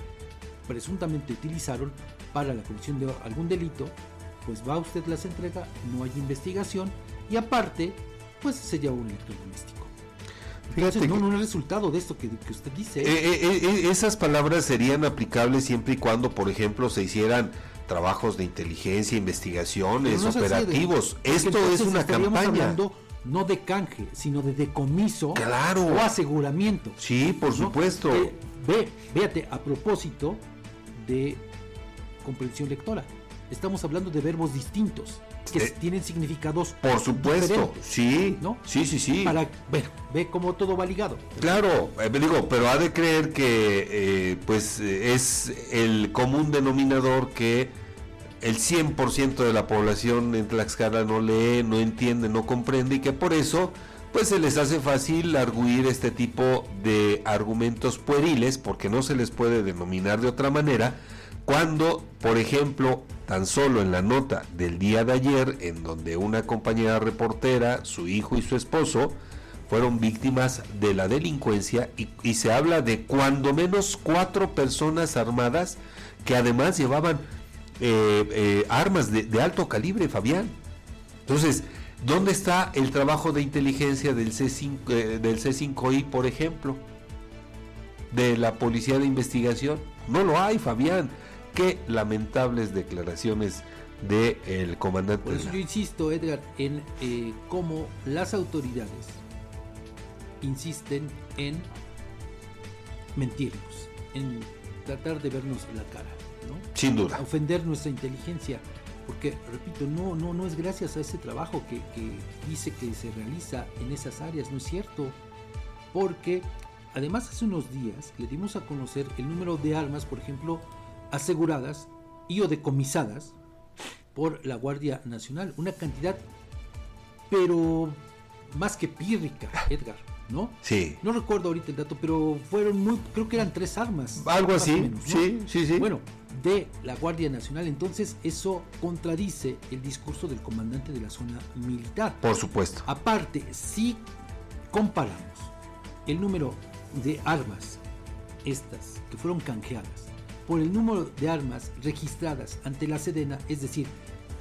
presuntamente utilizaron para la comisión de algún delito, pues va usted las entrega, no hay investigación y aparte, pues se lleva un electrodoméstico. Fíjate no, no es resultado de esto que, usted dice. Eh, eh, eh, esas palabras serían aplicables siempre y cuando, por ejemplo, se hicieran trabajos de inteligencia, investigaciones, operativos. Esto es una campaña. Hablando no de canje, sino de decomiso claro. o aseguramiento. Sí, por supuesto. ve, véate, a propósito de comprensión lectora. Estamos hablando de verbos distintos que tienen significados por supuesto sí no sí sí sí para ver ve cómo todo va ligado claro eh, digo pero ha de creer que eh, pues es el común denominador que el 100% de la población en Tlaxcala no lee, no entiende, no comprende y que por eso pues se les hace fácil arguir este tipo de argumentos pueriles porque no se les puede denominar de otra manera cuando, por ejemplo, tan solo en la nota del día de ayer en donde una compañera reportera, su hijo y su esposo fueron víctimas de la delincuencia y, se habla de cuando menos cuatro personas armadas que además llevaban eh, eh, armas de, alto calibre, Fabián. Entonces, ¿dónde está el trabajo de inteligencia del, C5, eh, del C5I, por ejemplo? De la Policía de Investigación. No lo hay, Fabián. Qué lamentables declaraciones del el comandante. Por eso yo insisto, Edgar, en cómo las autoridades insisten en mentirnos, en tratar de vernos la cara. Sin duda. ofender nuestra inteligencia. Porque, repito, no, no, no es gracias a ese trabajo que, dice que se realiza en esas áreas, no es cierto. Porque, además, hace unos días le dimos a conocer el número de armas, por ejemplo, aseguradas y o decomisadas por la Guardia Nacional. Una cantidad, pero más que pírrica, Edgar. ¿No? Sí. No recuerdo ahorita el dato, pero fueron muy, creo que eran tres armas. Algo así, sí, sí, sí. Bueno, de la Guardia Nacional. Entonces eso contradice el discurso del comandante de la zona militar. Por supuesto. Aparte, si comparamos el número de armas, estas que fueron canjeadas, por el número de armas registradas ante la Sedena, es decir,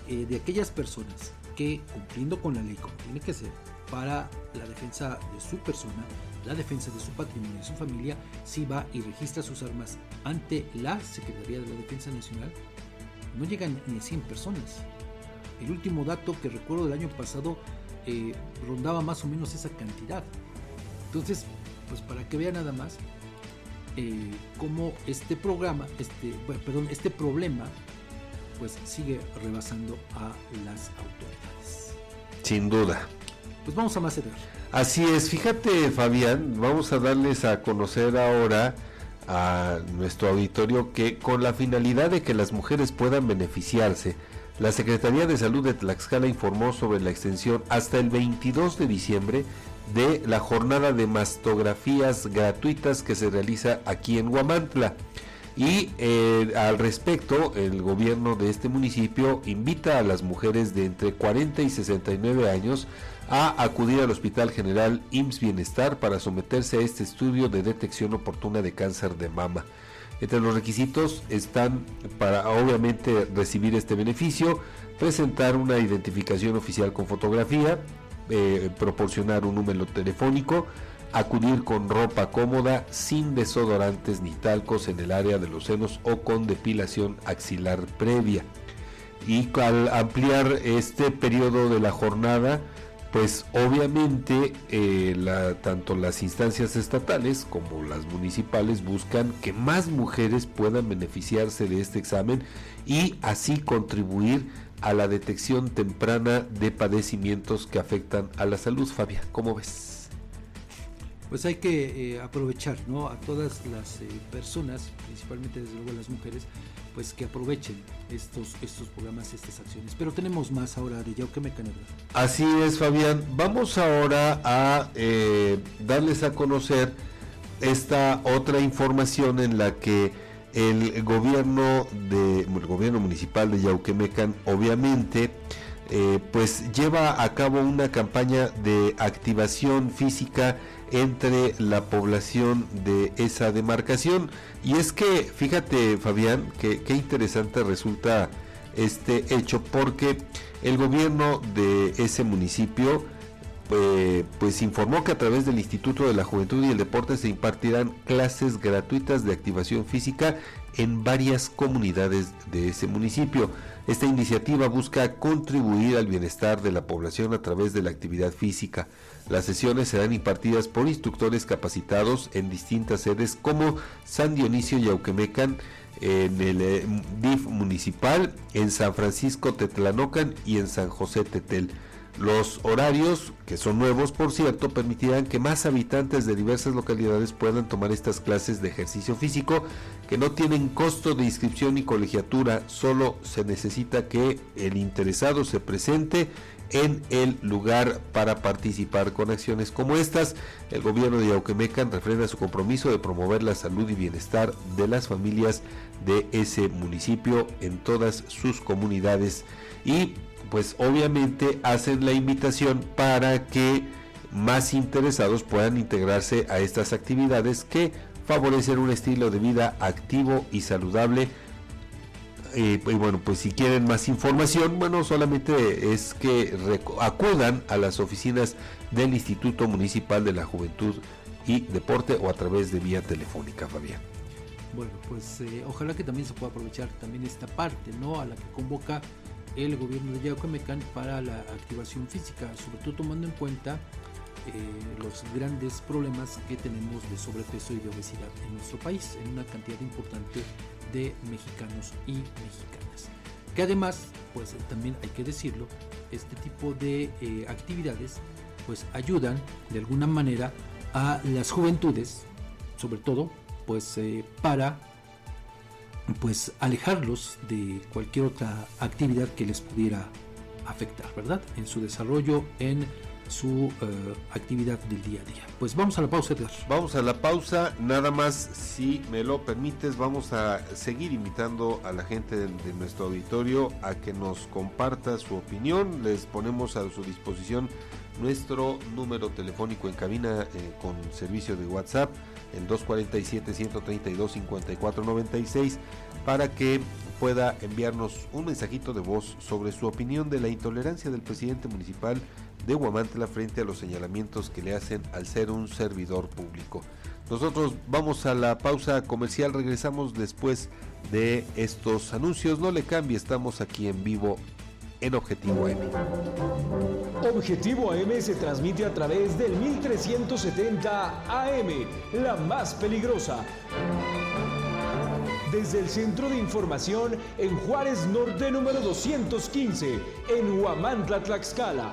eh, de aquellas personas que cumpliendo con la ley como tiene que ser para la defensa de su persona, la defensa de su patrimonio y de su familia, si va y registra sus armas ante la Secretaría de la Defensa Nacional, no llegan ni a 100 personas. El último dato que recuerdo del año pasado eh, rondaba más o menos esa cantidad. Entonces, pues para que vean nada más eh, cómo este programa, este, perdón, este problema, pues sigue rebasando a las autoridades. Sin duda. Pues vamos a más Así es, fíjate Fabián, vamos a darles a conocer ahora a nuestro auditorio que con la finalidad de que las mujeres puedan beneficiarse, la Secretaría de Salud de Tlaxcala informó sobre la extensión hasta el 22 de diciembre de la jornada de mastografías gratuitas que se realiza aquí en Huamantla. Y eh, al respecto, el gobierno de este municipio invita a las mujeres de entre 40 y 69 años a acudir al Hospital General IMSS Bienestar para someterse a este estudio de detección oportuna de cáncer de mama. Entre los requisitos están para obviamente recibir este beneficio, presentar una identificación oficial con fotografía, eh, proporcionar un número telefónico, acudir con ropa cómoda, sin desodorantes ni talcos en el área de los senos o con depilación axilar previa. Y al ampliar este periodo de la jornada, pues obviamente eh, tanto las instancias estatales como las municipales buscan que más mujeres puedan beneficiarse de este examen y así contribuir a la detección temprana de padecimientos que afectan a la salud. Fabián, ¿cómo ves? Pues hay que eh, aprovechar ¿no? a todas las eh, personas, principalmente desde luego las mujeres, pues que aprovechen estos, estos programas, estas acciones. Pero tenemos más ahora de Yauque Mecanedra. Así es, Fabián. Vamos ahora a eh, darles a conocer esta otra información en la que el gobierno de el gobierno municipal de Yauquemecan obviamente eh, pues lleva a cabo una campaña de activación física entre la población de esa demarcación. Y es que, fíjate Fabián, que interesante resulta este hecho porque el gobierno de ese municipio eh, pues informó que a través del Instituto de la Juventud y el Deporte se impartirán clases gratuitas de activación física en varias comunidades de ese municipio. Esta iniciativa busca contribuir al bienestar de la población a través de la actividad física. Las sesiones serán impartidas por instructores capacitados en distintas sedes como San Dionisio y Auquemecan, en el eh, DIF municipal, en San Francisco Tetlanocan y en San José Tetel. Los horarios, que son nuevos por cierto, permitirán que más habitantes de diversas localidades puedan tomar estas clases de ejercicio físico que no tienen costo de inscripción ni colegiatura, solo se necesita que el interesado se presente en el lugar para participar con acciones como estas. El gobierno de Yauquemecan refrenda su compromiso de promover la salud y bienestar de las familias de ese municipio en todas sus comunidades y pues obviamente hacen la invitación para que más interesados puedan integrarse a estas actividades que favorecen un estilo de vida activo y saludable. Y bueno, pues si quieren más información, bueno, solamente es que acudan a las oficinas del Instituto Municipal de la Juventud y Deporte o a través de vía telefónica, Fabián. Bueno, pues eh, ojalá que también se pueda aprovechar también esta parte, ¿no? A la que convoca el gobierno de Yacuamecán para la activación física, sobre todo tomando en cuenta eh, los grandes problemas que tenemos de sobrepeso y de obesidad en nuestro país, en una cantidad importante de mexicanos y mexicanas. Que además, pues también hay que decirlo, este tipo de eh, actividades pues ayudan de alguna manera a las juventudes, sobre todo, pues eh, para pues alejarlos de cualquier otra actividad que les pudiera afectar, ¿verdad? En su desarrollo, en su eh, actividad del día a día. Pues vamos a la pausa, Edgar. Vamos a la pausa, nada más, si me lo permites, vamos a seguir invitando a la gente de, nuestro auditorio a que nos comparta su opinión. Les ponemos a su disposición nuestro número telefónico en cabina eh, con servicio de WhatsApp, el 247-132-5496, para que pueda enviarnos un mensajito de voz sobre su opinión de la intolerancia del presidente municipal de Huamantla frente a los señalamientos que le hacen al ser un servidor público. Nosotros vamos a la pausa comercial, regresamos después de estos anuncios. No le cambie, estamos aquí en vivo en Objetivo AM. Objetivo AM se transmite a través del 1370 AM, la más peligrosa. Desde el Centro de Información en Juárez Norte número 215, en Huamantla, Tlaxcala.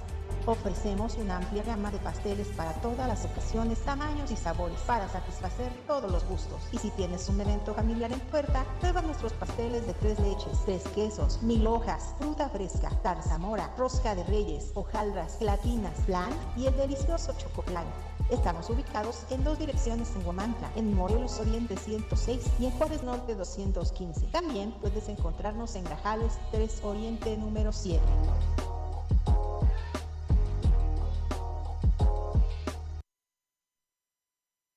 Ofrecemos una amplia gama de pasteles para todas las ocasiones, tamaños y sabores para satisfacer todos los gustos. Y si tienes un evento familiar en puerta, prueba nuestros pasteles de tres leches, tres quesos, mil hojas, fruta fresca, tarzamora, rosca de reyes, hojaldras, gelatinas, flan y el delicioso chocoplan. Estamos ubicados en dos direcciones en Guamantla, en Morelos Oriente 106 y en Juárez Norte 215. También puedes encontrarnos en Grajales 3 Oriente número 7.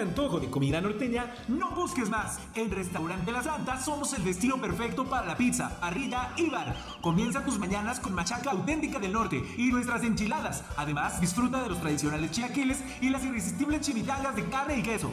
Antojo de comida norteña, no busques más. En Restaurante La Santa somos el destino perfecto para la pizza, parrilla y bar. Comienza tus mañanas con machaca auténtica del norte y nuestras enchiladas. Además, disfruta de los tradicionales chilaquiles y las irresistibles chimichangas de carne y queso.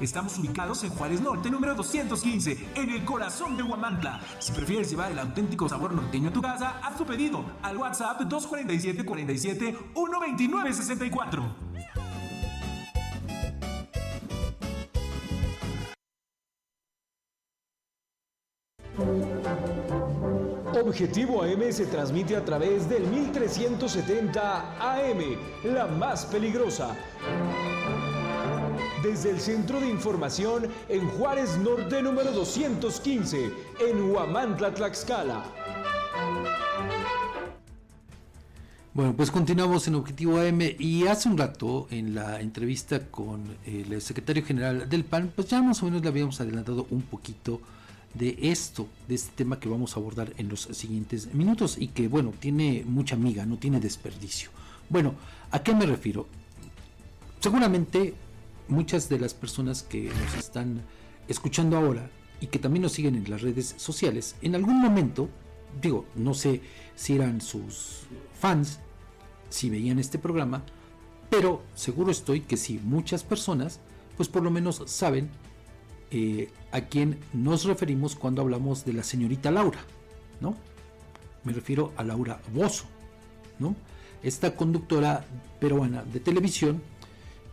Estamos ubicados en Juárez Norte, número 215, en el corazón de Huamantla. Si prefieres llevar el auténtico sabor norteño a tu casa, haz tu pedido al WhatsApp 247 47 129 64. Objetivo AM se transmite a través del 1370 AM, la más peligrosa. Desde el Centro de Información en Juárez Norte número 215, en Huamantla, Tlaxcala. Bueno, pues continuamos en Objetivo AM y hace un rato en la entrevista con el secretario general del PAN, pues ya más o menos le habíamos adelantado un poquito de esto, de este tema que vamos a abordar en los siguientes minutos y que bueno, tiene mucha miga, no tiene desperdicio. Bueno, ¿a qué me refiero? Seguramente muchas de las personas que nos están escuchando ahora y que también nos siguen en las redes sociales, en algún momento, digo, no sé si eran sus fans, si veían este programa, pero seguro estoy que sí, muchas personas, pues por lo menos saben eh, a quién nos referimos cuando hablamos de la señorita Laura, ¿no? Me refiero a Laura Bozo, ¿no? Esta conductora peruana de televisión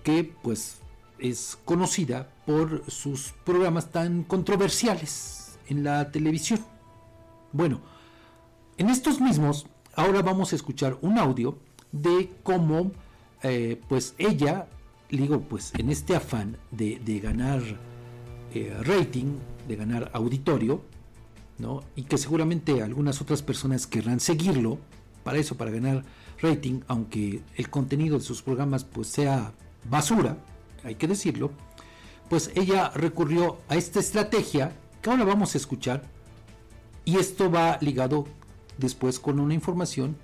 que pues es conocida por sus programas tan controversiales en la televisión. Bueno, en estos mismos, ahora vamos a escuchar un audio de cómo, eh, pues ella, digo, pues en este afán de, ganar eh, rating, de ganar auditorio, ¿no? Y que seguramente algunas otras personas querrán seguirlo para eso, para ganar rating, aunque el contenido de sus programas pues sea basura, hay que decirlo, pues ella recurrió a esta estrategia que ahora vamos a escuchar y esto va ligado después con una información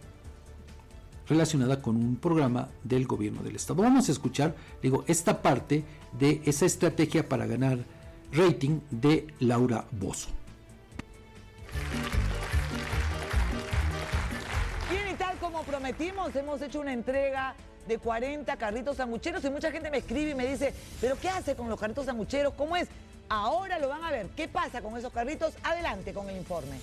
relacionada con un programa del gobierno del estado. Vamos a escuchar, digo, esta parte de esa estrategia para ganar rating de Laura Bozo. Bien, y tal como prometimos, hemos hecho una entrega de 40 carritos sangucheros y mucha gente me escribe y me dice, pero ¿qué hace con los carritos sangucheros? ¿Cómo es? Ahora lo van a ver. ¿Qué pasa con esos carritos? Adelante con el informe.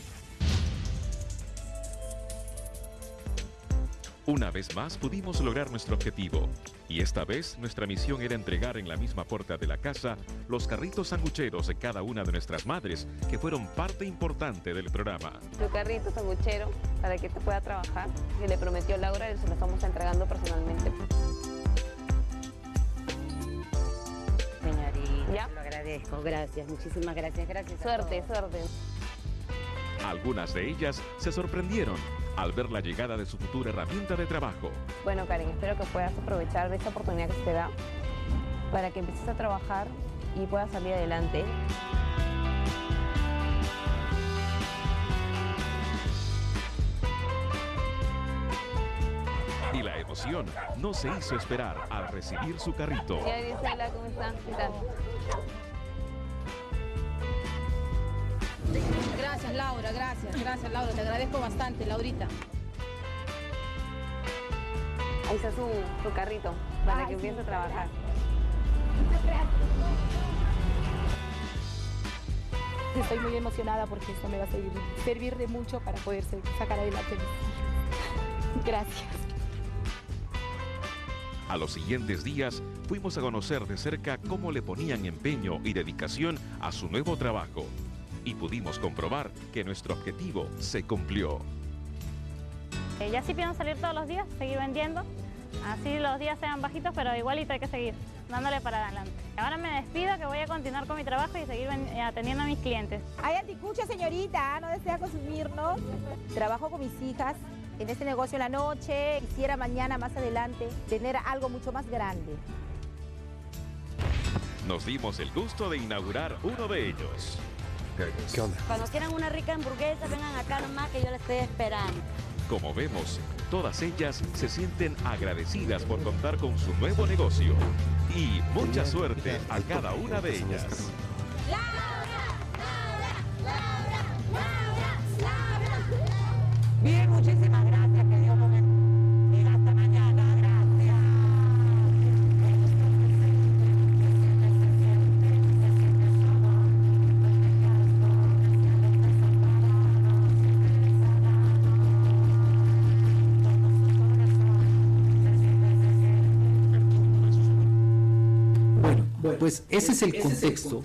Una vez más pudimos lograr nuestro objetivo y esta vez nuestra misión era entregar en la misma puerta de la casa los carritos sangucheros de cada una de nuestras madres que fueron parte importante del programa. Tu carrito sanguchero para que te pueda trabajar, que le prometió Laura y se lo estamos entregando personalmente. Señorita, ¿Ya? lo agradezco, gracias, muchísimas gracias, gracias. Suerte, suerte. Algunas de ellas se sorprendieron al ver la llegada de su futura herramienta de trabajo. Bueno, Karen, espero que puedas aprovechar de esta oportunidad que se te da para que empieces a trabajar y puedas salir adelante. Y la emoción no se hizo esperar al recibir su carrito. Hola, ¿cómo estás? ¿Qué tal? Gracias, Laura, gracias, gracias, Laura. Te agradezco bastante, Laurita. Ahí está su, su carrito para Ay, que empiece sí, a trabajar. Estoy muy emocionada porque esto me va a servir, servir de mucho para poder sacar adelante mis hijos. Gracias. A los siguientes días fuimos a conocer de cerca cómo le ponían empeño y dedicación a su nuevo trabajo y pudimos comprobar que nuestro objetivo se cumplió. Eh, ya sí pienso salir todos los días, seguir vendiendo, Así los días sean bajitos, pero igualito hay que seguir dándole para adelante. Ahora me despido que voy a continuar con mi trabajo y seguir eh, atendiendo a mis clientes. Ay, anticucha, señorita, no desea consumirnos. Trabajo con mis hijas en este negocio en la noche. Quisiera mañana, más adelante, tener algo mucho más grande. Nos dimos el gusto de inaugurar uno de ellos. ¿Qué onda? Cuando quieran una rica hamburguesa, vengan acá nomás que yo la estoy esperando. Como vemos, todas ellas se sienten agradecidas por contar con su nuevo negocio. Y mucha suerte a cada una de ellas. Bien, muchísimas gracias. Que Dios pues ese es el contexto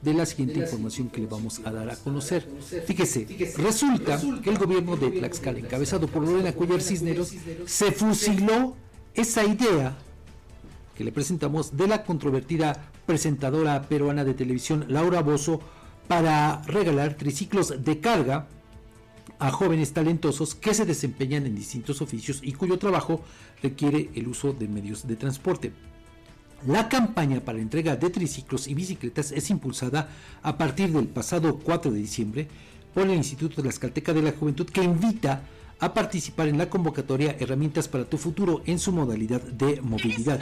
de la siguiente información que le vamos a dar a conocer. Fíjese, resulta que el gobierno de Tlaxcala, encabezado por Lorena Cuellar Cisneros, se fusiló esa idea que le presentamos de la controvertida presentadora peruana de televisión Laura Bozo para regalar triciclos de carga a jóvenes talentosos que se desempeñan en distintos oficios y cuyo trabajo requiere el uso de medios de transporte. La campaña para la entrega de triciclos y bicicletas es impulsada a partir del pasado 4 de diciembre por el Instituto de la Escalteca de la Juventud que invita a participar en la convocatoria Herramientas para tu futuro en su modalidad de movilidad.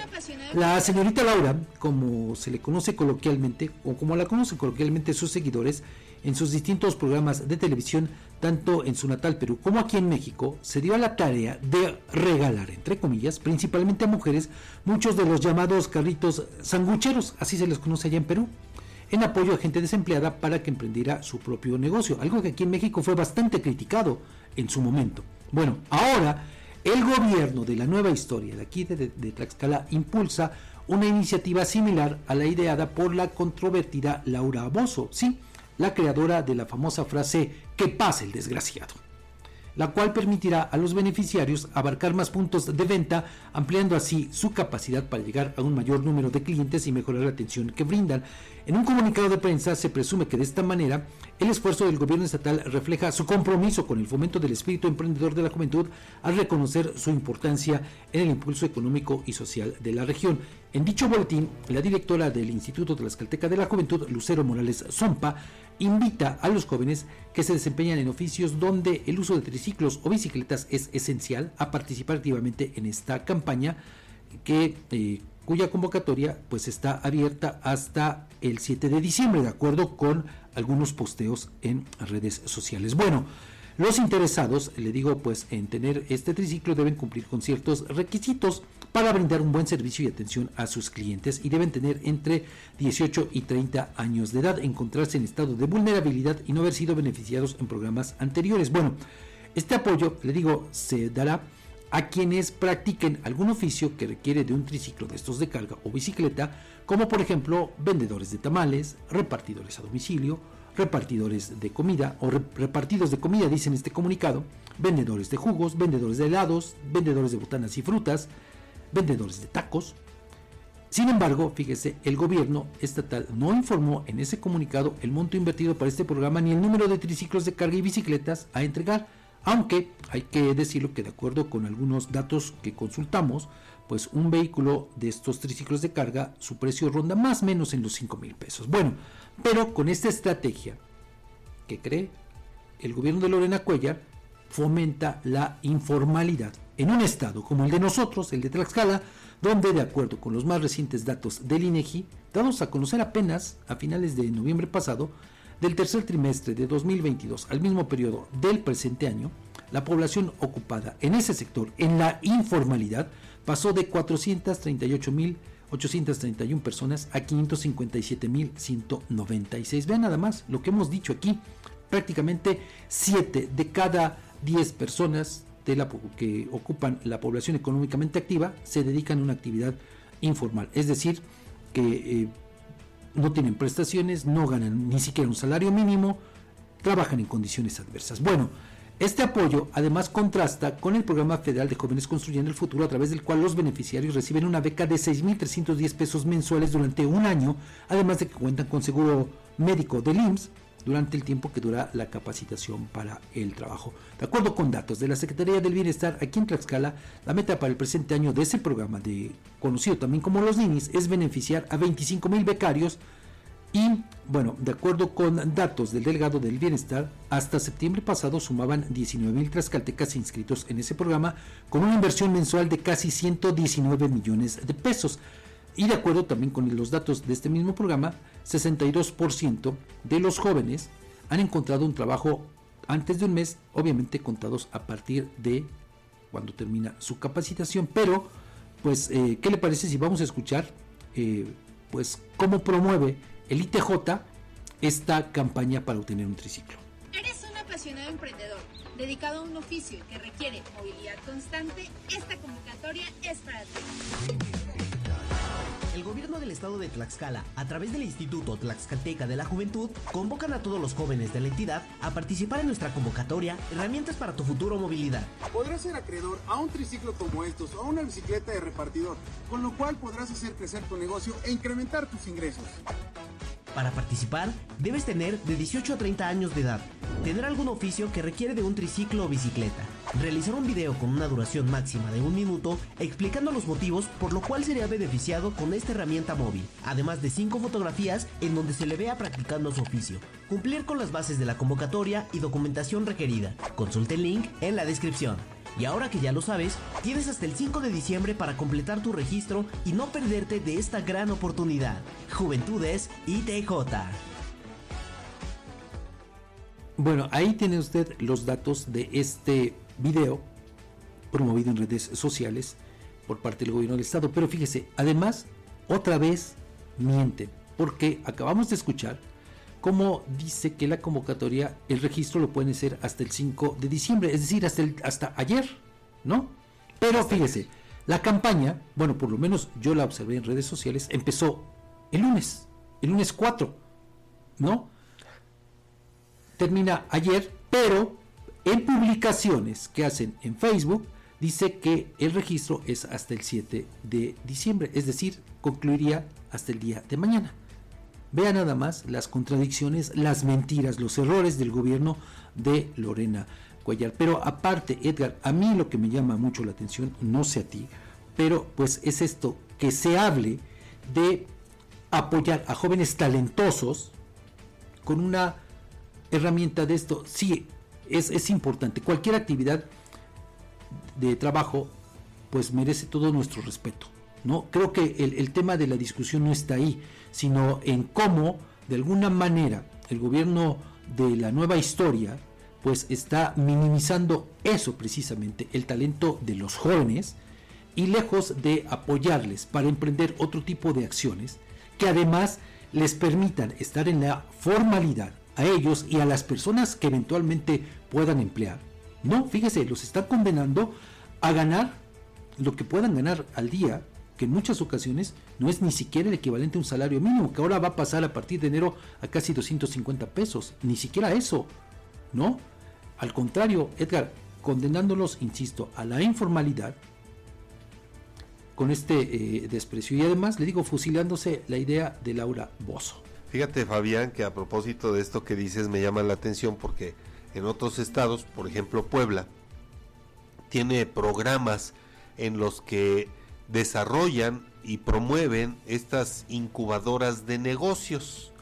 La señorita Laura, como se le conoce coloquialmente, o como la conocen coloquialmente sus seguidores, en sus distintos programas de televisión, tanto en su natal Perú como aquí en México, se dio a la tarea de regalar, entre comillas, principalmente a mujeres, muchos de los llamados carritos sangucheros, así se les conoce allá en Perú, en apoyo a gente desempleada para que emprendiera su propio negocio, algo que aquí en México fue bastante criticado en su momento. Bueno, ahora el gobierno de la nueva historia de aquí de, Tlaxcala impulsa una iniciativa similar a la ideada por la controvertida Laura Bozo, sí, la creadora de la famosa frase que pase el desgraciado la cual permitirá a los beneficiarios abarcar más puntos de venta, ampliando así su capacidad para llegar a un mayor número de clientes y mejorar la atención que brindan. En un comunicado de prensa se presume que de esta manera el esfuerzo del gobierno estatal refleja su compromiso con el fomento del espíritu emprendedor de la juventud al reconocer su importancia en el impulso económico y social de la región. En dicho boletín, la directora del Instituto de la Escalteca de la Juventud, Lucero Morales Zompa, invita a los jóvenes que se desempeñan en oficios donde el uso de triciclos o bicicletas es esencial a participar activamente en esta campaña que eh, cuya convocatoria pues está abierta hasta el 7 de diciembre de acuerdo con algunos posteos en redes sociales. Bueno, los interesados, le digo pues en tener este triciclo deben cumplir con ciertos requisitos para brindar un buen servicio y atención a sus clientes y deben tener entre 18 y 30 años de edad, encontrarse en estado de vulnerabilidad y no haber sido beneficiados en programas anteriores. Bueno, este apoyo, le digo, se dará a quienes practiquen algún oficio que requiere de un triciclo de estos de carga o bicicleta, como por ejemplo vendedores de tamales, repartidores a domicilio, repartidores de comida o re- repartidos de comida, dicen este comunicado, vendedores de jugos, vendedores de helados, vendedores de botanas y frutas, vendedores de tacos. Sin embargo, fíjese, el gobierno estatal no informó en ese comunicado el monto invertido para este programa ni el número de triciclos de carga y bicicletas a entregar, aunque hay que decirlo que de acuerdo con algunos datos que consultamos, pues un vehículo de estos triciclos de carga, su precio ronda más o menos en los 5 mil pesos. Bueno, pero con esta estrategia que cree el gobierno de Lorena Cuellar, fomenta la informalidad en un estado como el de nosotros, el de Tlaxcala, donde de acuerdo con los más recientes datos del INEGI, dados a conocer apenas a finales de noviembre pasado, del tercer trimestre de 2022 al mismo periodo del presente año, la población ocupada en ese sector, en la informalidad, pasó de 438.831 personas a 557.196. Vean nada más lo que hemos dicho aquí. Prácticamente 7 de cada 10 personas que ocupan la población económicamente activa se dedican a una actividad informal. Es decir, que eh, no tienen prestaciones, no ganan ni siquiera un salario mínimo, trabajan en condiciones adversas. Bueno, Este apoyo además contrasta con el programa federal de jóvenes construyendo el futuro a través del cual los beneficiarios reciben una beca de 6.310 pesos mensuales durante un año, además de que cuentan con seguro médico del IMSS durante el tiempo que dura la capacitación para el trabajo. De acuerdo con datos de la Secretaría del Bienestar aquí en Tlaxcala, la meta para el presente año de ese programa, de, conocido también como los NINIS, es beneficiar a 25 mil becarios y, bueno, de acuerdo con datos del delegado del Bienestar, hasta septiembre pasado sumaban 19 mil tlaxcaltecas inscritos en ese programa con una inversión mensual de casi 119 millones de pesos. Y de acuerdo también con los datos de este mismo programa, 62% de los jóvenes han encontrado un trabajo antes de un mes, obviamente contados a partir de cuando termina su capacitación. Pero, pues, eh, ¿qué le parece si vamos a escuchar, eh, pues, cómo promueve el ITJ esta campaña para obtener un triciclo? ¿Eres un apasionado emprendedor dedicado a un oficio que requiere movilidad constante? Esta convocatoria es para ti. El gobierno del estado de Tlaxcala, a través del Instituto Tlaxcalteca de la Juventud, convocan a todos los jóvenes de la entidad a participar en nuestra convocatoria Herramientas para tu futuro movilidad. Podrás ser acreedor a un triciclo como estos o a una bicicleta de repartidor, con lo cual podrás hacer crecer tu negocio e incrementar tus ingresos. Para participar, debes tener de 18 a 30 años de edad, tener algún oficio que requiere de un triciclo o bicicleta, realizar un video con una duración máxima de un minuto explicando los motivos por lo cual sería beneficiado con esta herramienta móvil, además de 5 fotografías en donde se le vea practicando su oficio, cumplir con las bases de la convocatoria y documentación requerida. Consulte el link en la descripción. Y ahora que ya lo sabes, tienes hasta el 5 de diciembre para completar tu registro y no perderte de esta gran oportunidad. Juventudes ITJ. Bueno, ahí tiene usted los datos de este video promovido en redes sociales por parte del gobierno del estado. Pero fíjese, además, otra vez mienten, porque acabamos de escuchar cómo dice que la convocatoria, el registro lo pueden hacer hasta el 5 de diciembre, es decir, hasta, el, hasta ayer, ¿no? Pero fíjese, la campaña, bueno, por lo menos yo la observé en redes sociales, empezó el lunes, el lunes 4, ¿no? Termina ayer, pero en publicaciones que hacen en Facebook, dice que el registro es hasta el 7 de diciembre, es decir, concluiría hasta el día de mañana. Vea nada más las contradicciones, las mentiras, los errores del gobierno de Lorena Cuellar. Pero aparte, Edgar, a mí lo que me llama mucho la atención, no sé a ti, pero pues es esto, que se hable de apoyar a jóvenes talentosos con una herramienta de esto. Sí, es, es importante. Cualquier actividad de trabajo pues merece todo nuestro respeto. ¿no? Creo que el, el, tema de la discusión no está ahí, sino en cómo, de alguna manera, el gobierno de la nueva historia, pues está minimizando eso precisamente, el talento de los jóvenes, y lejos de apoyarles para emprender otro tipo de acciones, que además les permitan estar en la formalidad a ellos y a las personas que eventualmente puedan emplear. No, fíjese, los están condenando a ganar lo que puedan ganar al día, que en muchas ocasiones no es ni siquiera el equivalente a un salario mínimo, que ahora va a pasar a partir de enero a casi 250 pesos, ni siquiera eso, ¿no? Al contrario, Edgar, condenándolos, insisto, a la informalidad, con este eh, desprecio y además le digo fusilándose la idea de Laura Bozo. Fíjate Fabián que a propósito de esto que dices me llama la atención porque en otros estados, por ejemplo Puebla, tiene programas en los que desarrollan y promueven estas incubadoras de negocios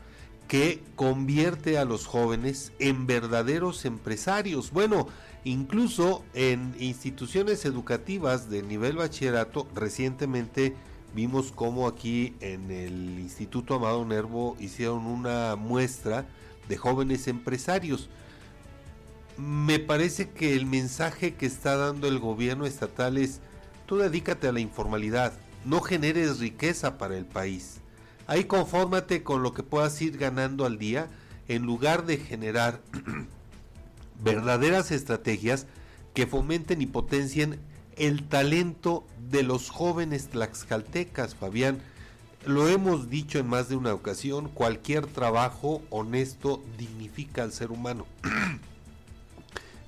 que convierte a los jóvenes en verdaderos empresarios. Bueno, incluso en instituciones educativas de nivel bachillerato, recientemente vimos cómo aquí en el Instituto Amado Nervo hicieron una muestra de jóvenes empresarios. Me parece que el mensaje que está dando el gobierno estatal es, tú dedícate a la informalidad, no generes riqueza para el país. Ahí confórmate con lo que puedas ir ganando al día en lugar de generar [CLEARS THROAT] verdaderas estrategias que fomenten y potencien el talento de los jóvenes tlaxcaltecas, Fabián. Lo hemos dicho en más de una ocasión, cualquier trabajo honesto dignifica al ser humano. [CLEARS THROAT]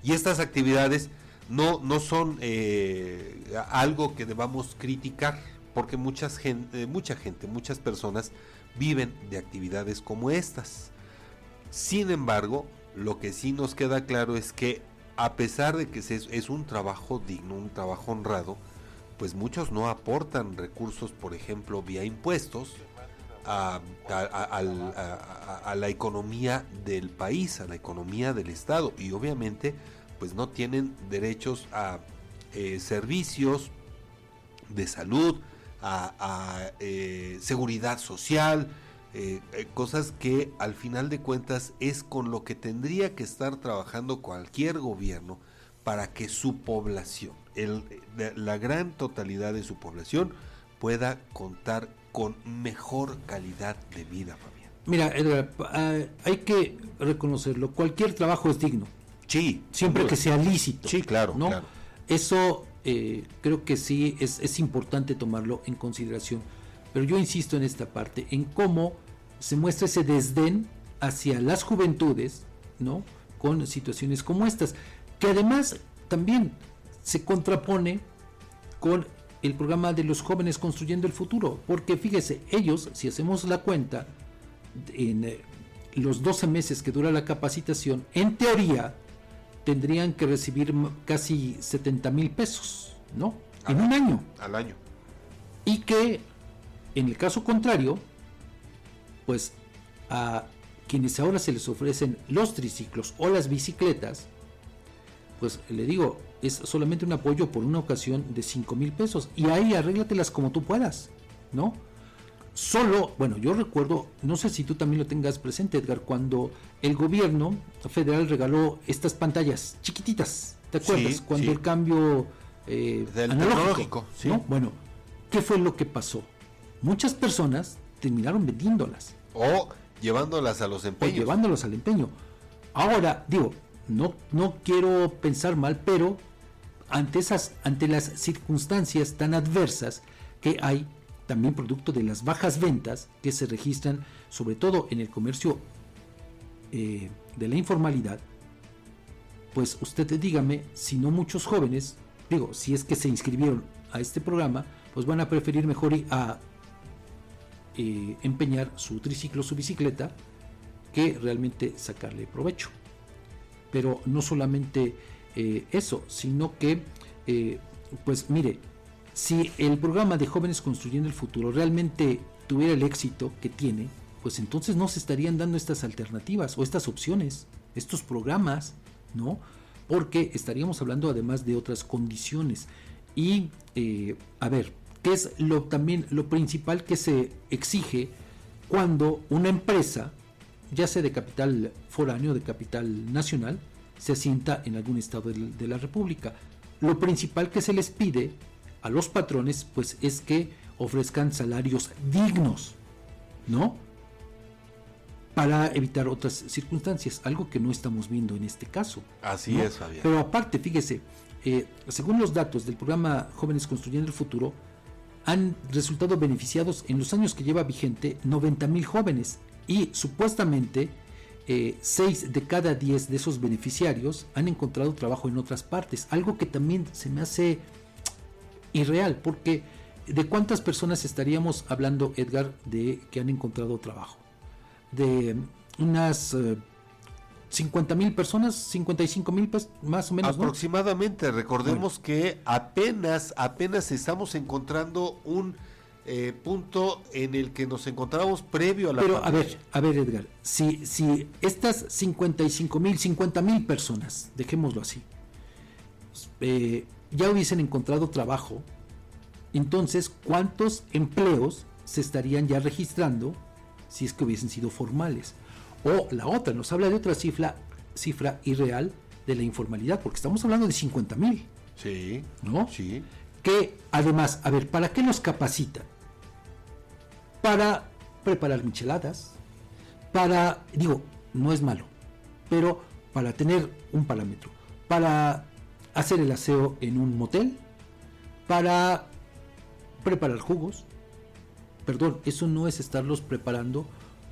Y estas actividades no, no son eh, algo que debamos criticar, porque muchas gente, mucha gente, muchas personas viven de actividades como estas. Sin embargo, lo que sí nos queda claro es que a pesar de que es, un trabajo digno, un trabajo honrado, pues muchos no aportan recursos, por ejemplo, vía impuestos, a, a, la economía del país, a la economía del Estado. Y obviamente, pues no tienen derechos a eh, servicios de salud, a, eh, seguridad social, eh, cosas que al final de cuentas es con lo que tendría que estar trabajando cualquier gobierno para que su población, el, la gran totalidad de su población, pueda contar con mejor calidad de vida, Fabián. Mira, Edgar, ah, hay que reconocerlo, cualquier trabajo es digno. Sí. Siempre que sea lícito. Sí, claro. ¿no? claro. Eso eh, creo que sí es, es importante tomarlo en consideración. Pero yo insisto en esta parte, en cómo se muestra ese desdén hacia las juventudes, ¿no? Con situaciones como estas, que además también se contrapone con el programa de los jóvenes construyendo el futuro, porque fíjese, ellos, si hacemos la cuenta, en eh, los 12 meses que dura la capacitación, en teoría tendrían que recibir casi 70 mil pesos, ¿no? en un año. Al año. Y que, en el caso contrario, pues a quienes ahora se les ofrecen los triciclos o las bicicletas, pues le digo, es solamente un apoyo por una ocasión de 5 mil pesos. Y ahí arréglatelas como tú puedas, ¿no? Solo, bueno, yo recuerdo, no sé si tú también lo tengas presente, Edgar, cuando el gobierno federal regaló estas pantallas chiquititas, ¿te acuerdas? cuando el cambio eh, Del analógico, sí. Bueno, ¿qué fue lo que pasó? Muchas personas terminaron vendiéndolas. O llevándolas a los empeños. O llevándolas al empeño. Ahora, digo, no, no quiero pensar mal, pero ante, esas, ante las circunstancias tan adversas que hay, también producto de las bajas ventas que se registran, sobre todo en el comercio eh, de la informalidad, pues usted dígame si no muchos jóvenes, digo, si es que se inscribieron a este programa, pues van a preferir mejor a eh, empeñar su triciclo, su bicicleta, que realmente sacarle provecho. Pero no solamente eh, eso, sino que, pues mire, si el programa de jóvenes construyendo el futuro realmente tuviera el éxito que tiene, pues entonces no se estarían dando estas alternativas o estas opciones, estos programas, ¿no? Porque estaríamos hablando además de otras condiciones. Y, eh, a ver, ¿qué es lo también lo principal que se exige cuando una empresa, ya sea de capital foráneo, de capital nacional, se asienta en algún estado de la República. Lo principal que se les pide a los patrones pues es que ofrezcan salarios dignos, ¿no? Para evitar otras circunstancias, algo que no estamos viendo en este caso. Así es, Fabián. Pero aparte, fíjese, eh, según los datos del programa Jóvenes Construyendo el Futuro, han resultado beneficiados en los años que lleva vigente 90 mil jóvenes y supuestamente 6 eh, de cada 10 de esos beneficiarios han encontrado trabajo en otras partes, algo que también se me hace irreal, porque ¿de cuántas personas estaríamos hablando, Edgar, de que han encontrado trabajo? De unas 50 eh, mil personas, 55 mil más o menos. Aproximadamente, recordemos que apenas, apenas estamos encontrando un eh, punto en el que nos encontramos previo a la Pero a ver, a ver Edgar, si, si estas 55 mil, 50 mil personas, dejémoslo así, eh, ya hubiesen encontrado trabajo, entonces, ¿cuántos empleos se estarían ya registrando si es que hubiesen sido formales? O la otra, nos habla de otra cifra, cifra irreal de la informalidad, porque estamos hablando de 50 mil. Sí. ¿No? Sí. Que además, a ver, ¿para qué los capacitan? para preparar micheladas, para, digo, no es malo, pero para tener un parámetro, para hacer el aseo en un motel, para preparar jugos. Perdón, eso no es estarlos preparando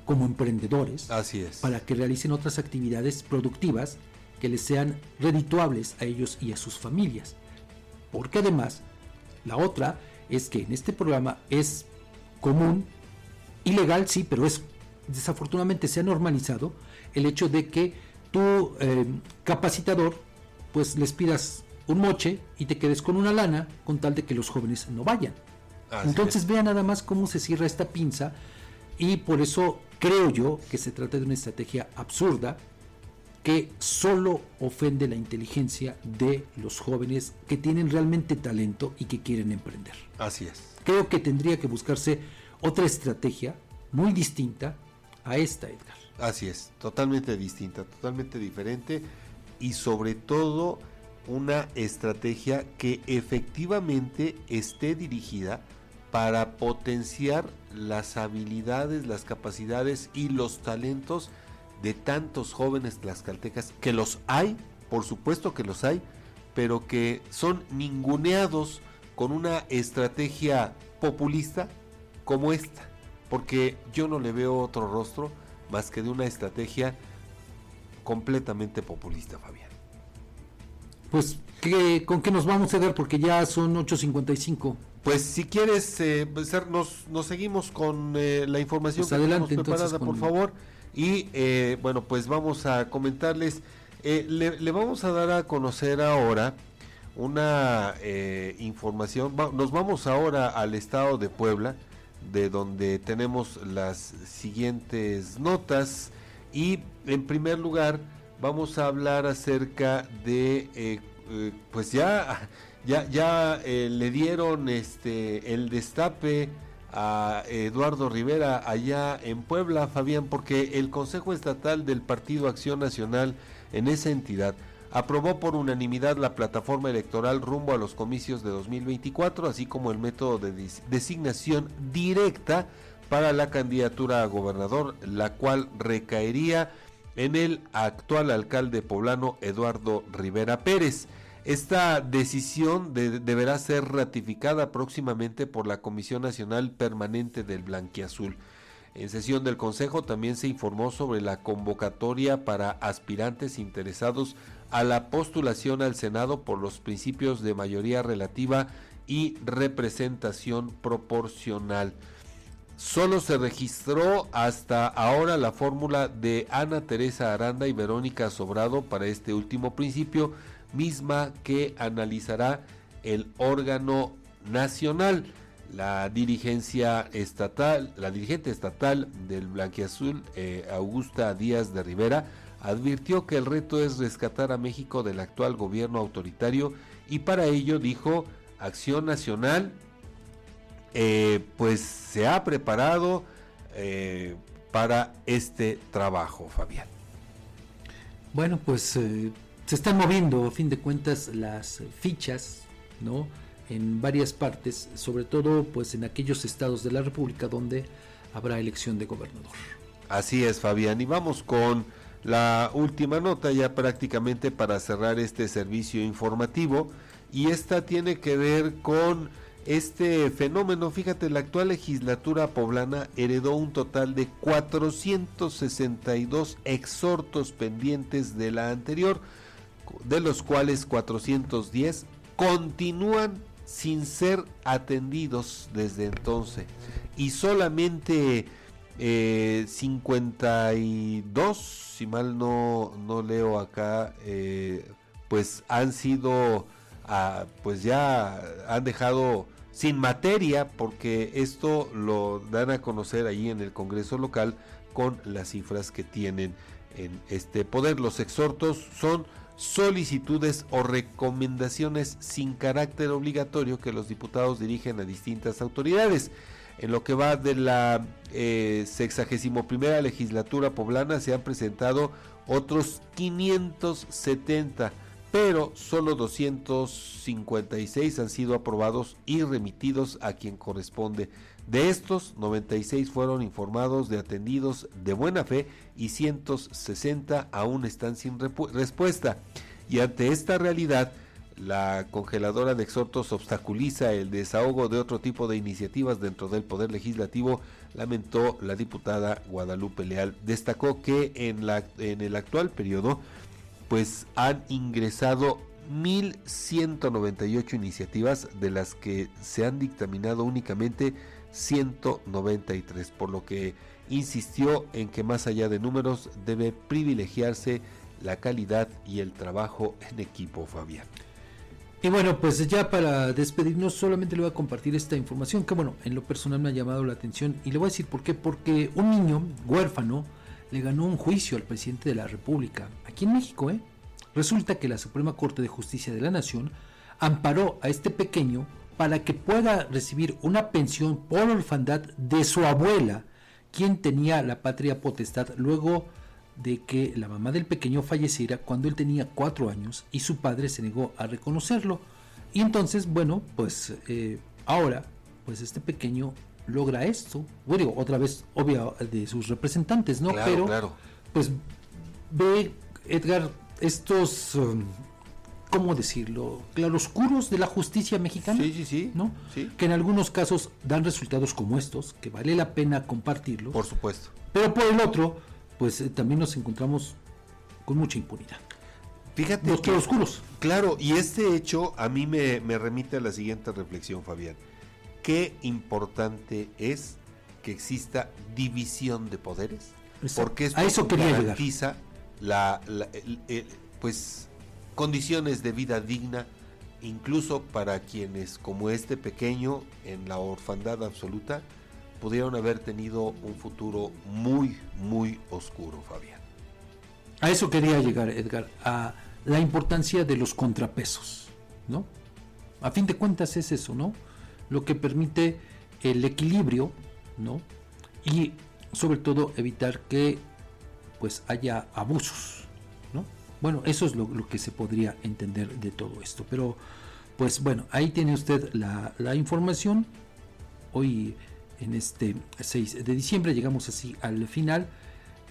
como emprendedores. Así es. Para que realicen otras actividades productivas que les sean redituables a ellos y a sus familias. Porque además, la otra es que en este programa es común, ilegal sí, pero es desafortunadamente se ha normalizado el hecho de que tu eh, capacitador pues les pidas un moche y te quedes con una lana con tal de que los jóvenes no vayan. Entonces vean nada más cómo se cierra esta pinza y por eso creo yo que se trata de una estrategia absurda que solo ofende la inteligencia de los jóvenes que tienen realmente talento y que quieren emprender. Así es. Creo que tendría que buscarse otra estrategia muy distinta a esta, Edgar. Así es, totalmente distinta, totalmente diferente y sobre todo una estrategia que efectivamente esté dirigida para potenciar las habilidades, las capacidades y los talentos de tantos jóvenes tlaxcaltecas, que los hay, por supuesto que los hay, pero que son ninguneados con una estrategia populista como esta, porque yo no le veo otro rostro más que de una estrategia completamente populista, Fabián. Pues, ¿qué, ¿con qué nos vamos a dar? Porque ya son 8.55. Pues si quieres, eh, pues, nos, nos, seguimos con eh, la información pues que adelante, tenemos preparada, por favor. Y eh, bueno, pues vamos a comentarles, eh, le, le, vamos a dar a conocer ahora una eh, información, va, nos vamos ahora al estado de Puebla, de donde tenemos las siguientes notas y en primer lugar vamos a hablar acerca de, eh, eh, pues ya, ya, ya le dieron este el destape a Eduardo Rivera allá en Puebla, Fabián, porque el Consejo Estatal del Partido Acción Nacional en esa entidad aprobó por unanimidad la plataforma electoral rumbo a los comicios de 2024, así como el método de designación directa para la candidatura a gobernador, la cual recaería en el actual alcalde poblano Eduardo Rivera Pérez. Esta decisión de, deberá ser ratificada próximamente por la Comisión Nacional Permanente del Blanquiazul. En sesión del Consejo también se informó sobre la convocatoria para aspirantes interesados a la postulación al Senado por los principios de mayoría relativa y representación proporcional. Solo se registró hasta ahora la fórmula de Ana Teresa Aranda y Verónica Sobrado para este último principio, misma que analizará el órgano nacional. La dirigencia estatal, la dirigente estatal del Blanquiazul, eh, Augusta Díaz de Rivera, advirtió que el reto es rescatar a México del actual gobierno autoritario y para ello dijo Acción Nacional eh, pues se ha preparado eh, para este trabajo, Fabián. Bueno, pues eh, se están moviendo a fin de cuentas las fichas, ¿no? En varias partes, sobre todo pues en aquellos estados de la República donde habrá elección de gobernador. Así es, Fabián, y vamos con la última nota ya prácticamente para cerrar este servicio informativo y esta tiene que ver con este fenómeno. Fíjate, la actual legislatura poblana heredó un total de 462 exhortos pendientes de la anterior, de los cuales 410 continúan sin ser atendidos desde entonces y solamente eh, 52, si mal no, no leo acá, eh, pues han sido, ah, pues ya han dejado sin materia, porque esto lo dan a conocer allí en el Congreso local con las cifras que tienen en este poder. Los exhortos son solicitudes o recomendaciones sin carácter obligatorio que los diputados dirigen a distintas autoridades. En lo que va de la eh, 61 legislatura poblana se han presentado otros 570, pero solo 256 han sido aprobados y remitidos a quien corresponde. De estos, 96 fueron informados de atendidos de buena fe y 160 aún están sin respuesta. Y ante esta realidad, la congeladora de exhortos obstaculiza el desahogo de otro tipo de iniciativas dentro del Poder Legislativo, lamentó la diputada Guadalupe Leal. Destacó que en, la, en el actual periodo pues han ingresado 1.198 iniciativas de las que se han dictaminado únicamente 193, por lo que insistió en que más allá de números debe privilegiarse la calidad y el trabajo en equipo, Fabián. Y bueno, pues ya para despedirnos solamente le voy a compartir esta información que bueno, en lo personal me ha llamado la atención y le voy a decir por qué, porque un niño huérfano le ganó un juicio al presidente de la República, aquí en México, ¿eh? Resulta que la Suprema Corte de Justicia de la Nación amparó a este pequeño para que pueda recibir una pensión por orfandad de su abuela, quien tenía la patria potestad luego de que la mamá del pequeño falleciera cuando él tenía cuatro años y su padre se negó a reconocerlo. Y entonces, bueno, pues eh, ahora, pues este pequeño logra esto. Bueno, otra vez, obvio, de sus representantes, ¿no? Claro, Pero, claro. pues ve, Edgar, estos, um, ¿cómo decirlo? Claroscuros de la justicia mexicana. Sí, sí, sí. ¿No? Sí. Que en algunos casos dan resultados como estos, que vale la pena compartirlos. Por supuesto. Pero por el otro, pues eh, también nos encontramos con mucha impunidad. Fíjate Los claroscuros. Claro, y este hecho a mí me, me remite a la siguiente reflexión, Fabián. Qué importante es que exista división de poderes, Exacto. porque esto A eso quería llegar. La, pues condiciones de vida digna, incluso para quienes como este pequeño en la orfandad absoluta pudieron haber tenido un futuro muy, muy oscuro, Fabián. A eso quería llegar, Edgar, a la importancia de los contrapesos, ¿no? A fin de cuentas es eso, ¿no? Lo que permite el equilibrio, ¿no? Y sobre todo evitar que pues haya abusos, ¿no? Bueno, eso es lo, que se podría entender de todo esto. Pero, pues bueno, ahí tiene usted la, la información. Hoy, en este 6 de diciembre, llegamos así al final.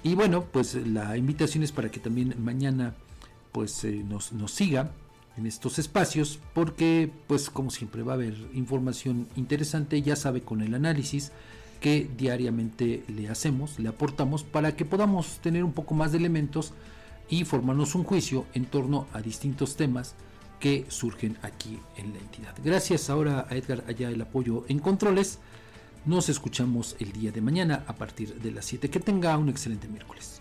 Y bueno, pues la invitación es para que también mañana pues eh, nos, nos siga en estos espacios porque pues como siempre va a haber información interesante, ya sabe con el análisis que diariamente le hacemos, le aportamos para que podamos tener un poco más de elementos y formarnos un juicio en torno a distintos temas que surgen aquí en la entidad. Gracias ahora a Edgar allá el apoyo en controles. Nos escuchamos el día de mañana a partir de las 7. Que tenga un excelente miércoles.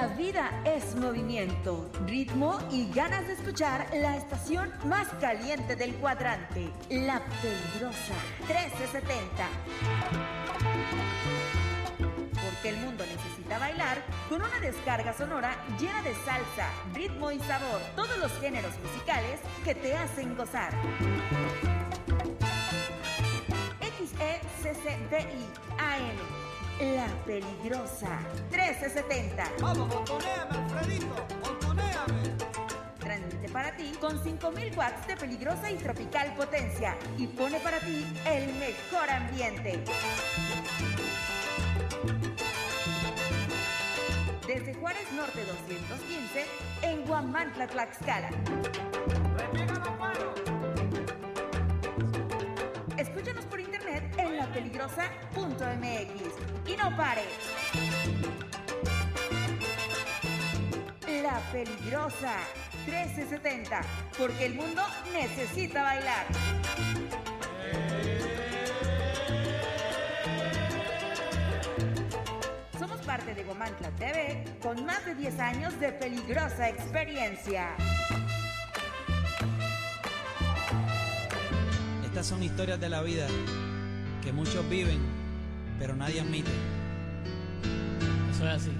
La vida es movimiento, ritmo y ganas de escuchar la estación más caliente del cuadrante, La Peligrosa 1370. Porque el mundo necesita bailar con una descarga sonora llena de salsa, ritmo y sabor, todos los géneros musicales que te hacen gozar. XECCDI AM. La Peligrosa 1370. Vamos, botoneame, Alfredito, botoneame. Transmite para ti con 5000 watts de peligrosa y tropical potencia y pone para ti el mejor ambiente. Desde Juárez Norte 215 en Huamantla, Tlaxcala. Escúchanos por internet en lapeligrosa.mx y no pares. La Peligrosa 1370, porque el mundo necesita bailar. Somos parte de Gomantla TV con más de 10 años de peligrosa experiencia. Estas son historias de la vida que muchos viven, pero nadie admite. Eso es así.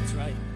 That's right.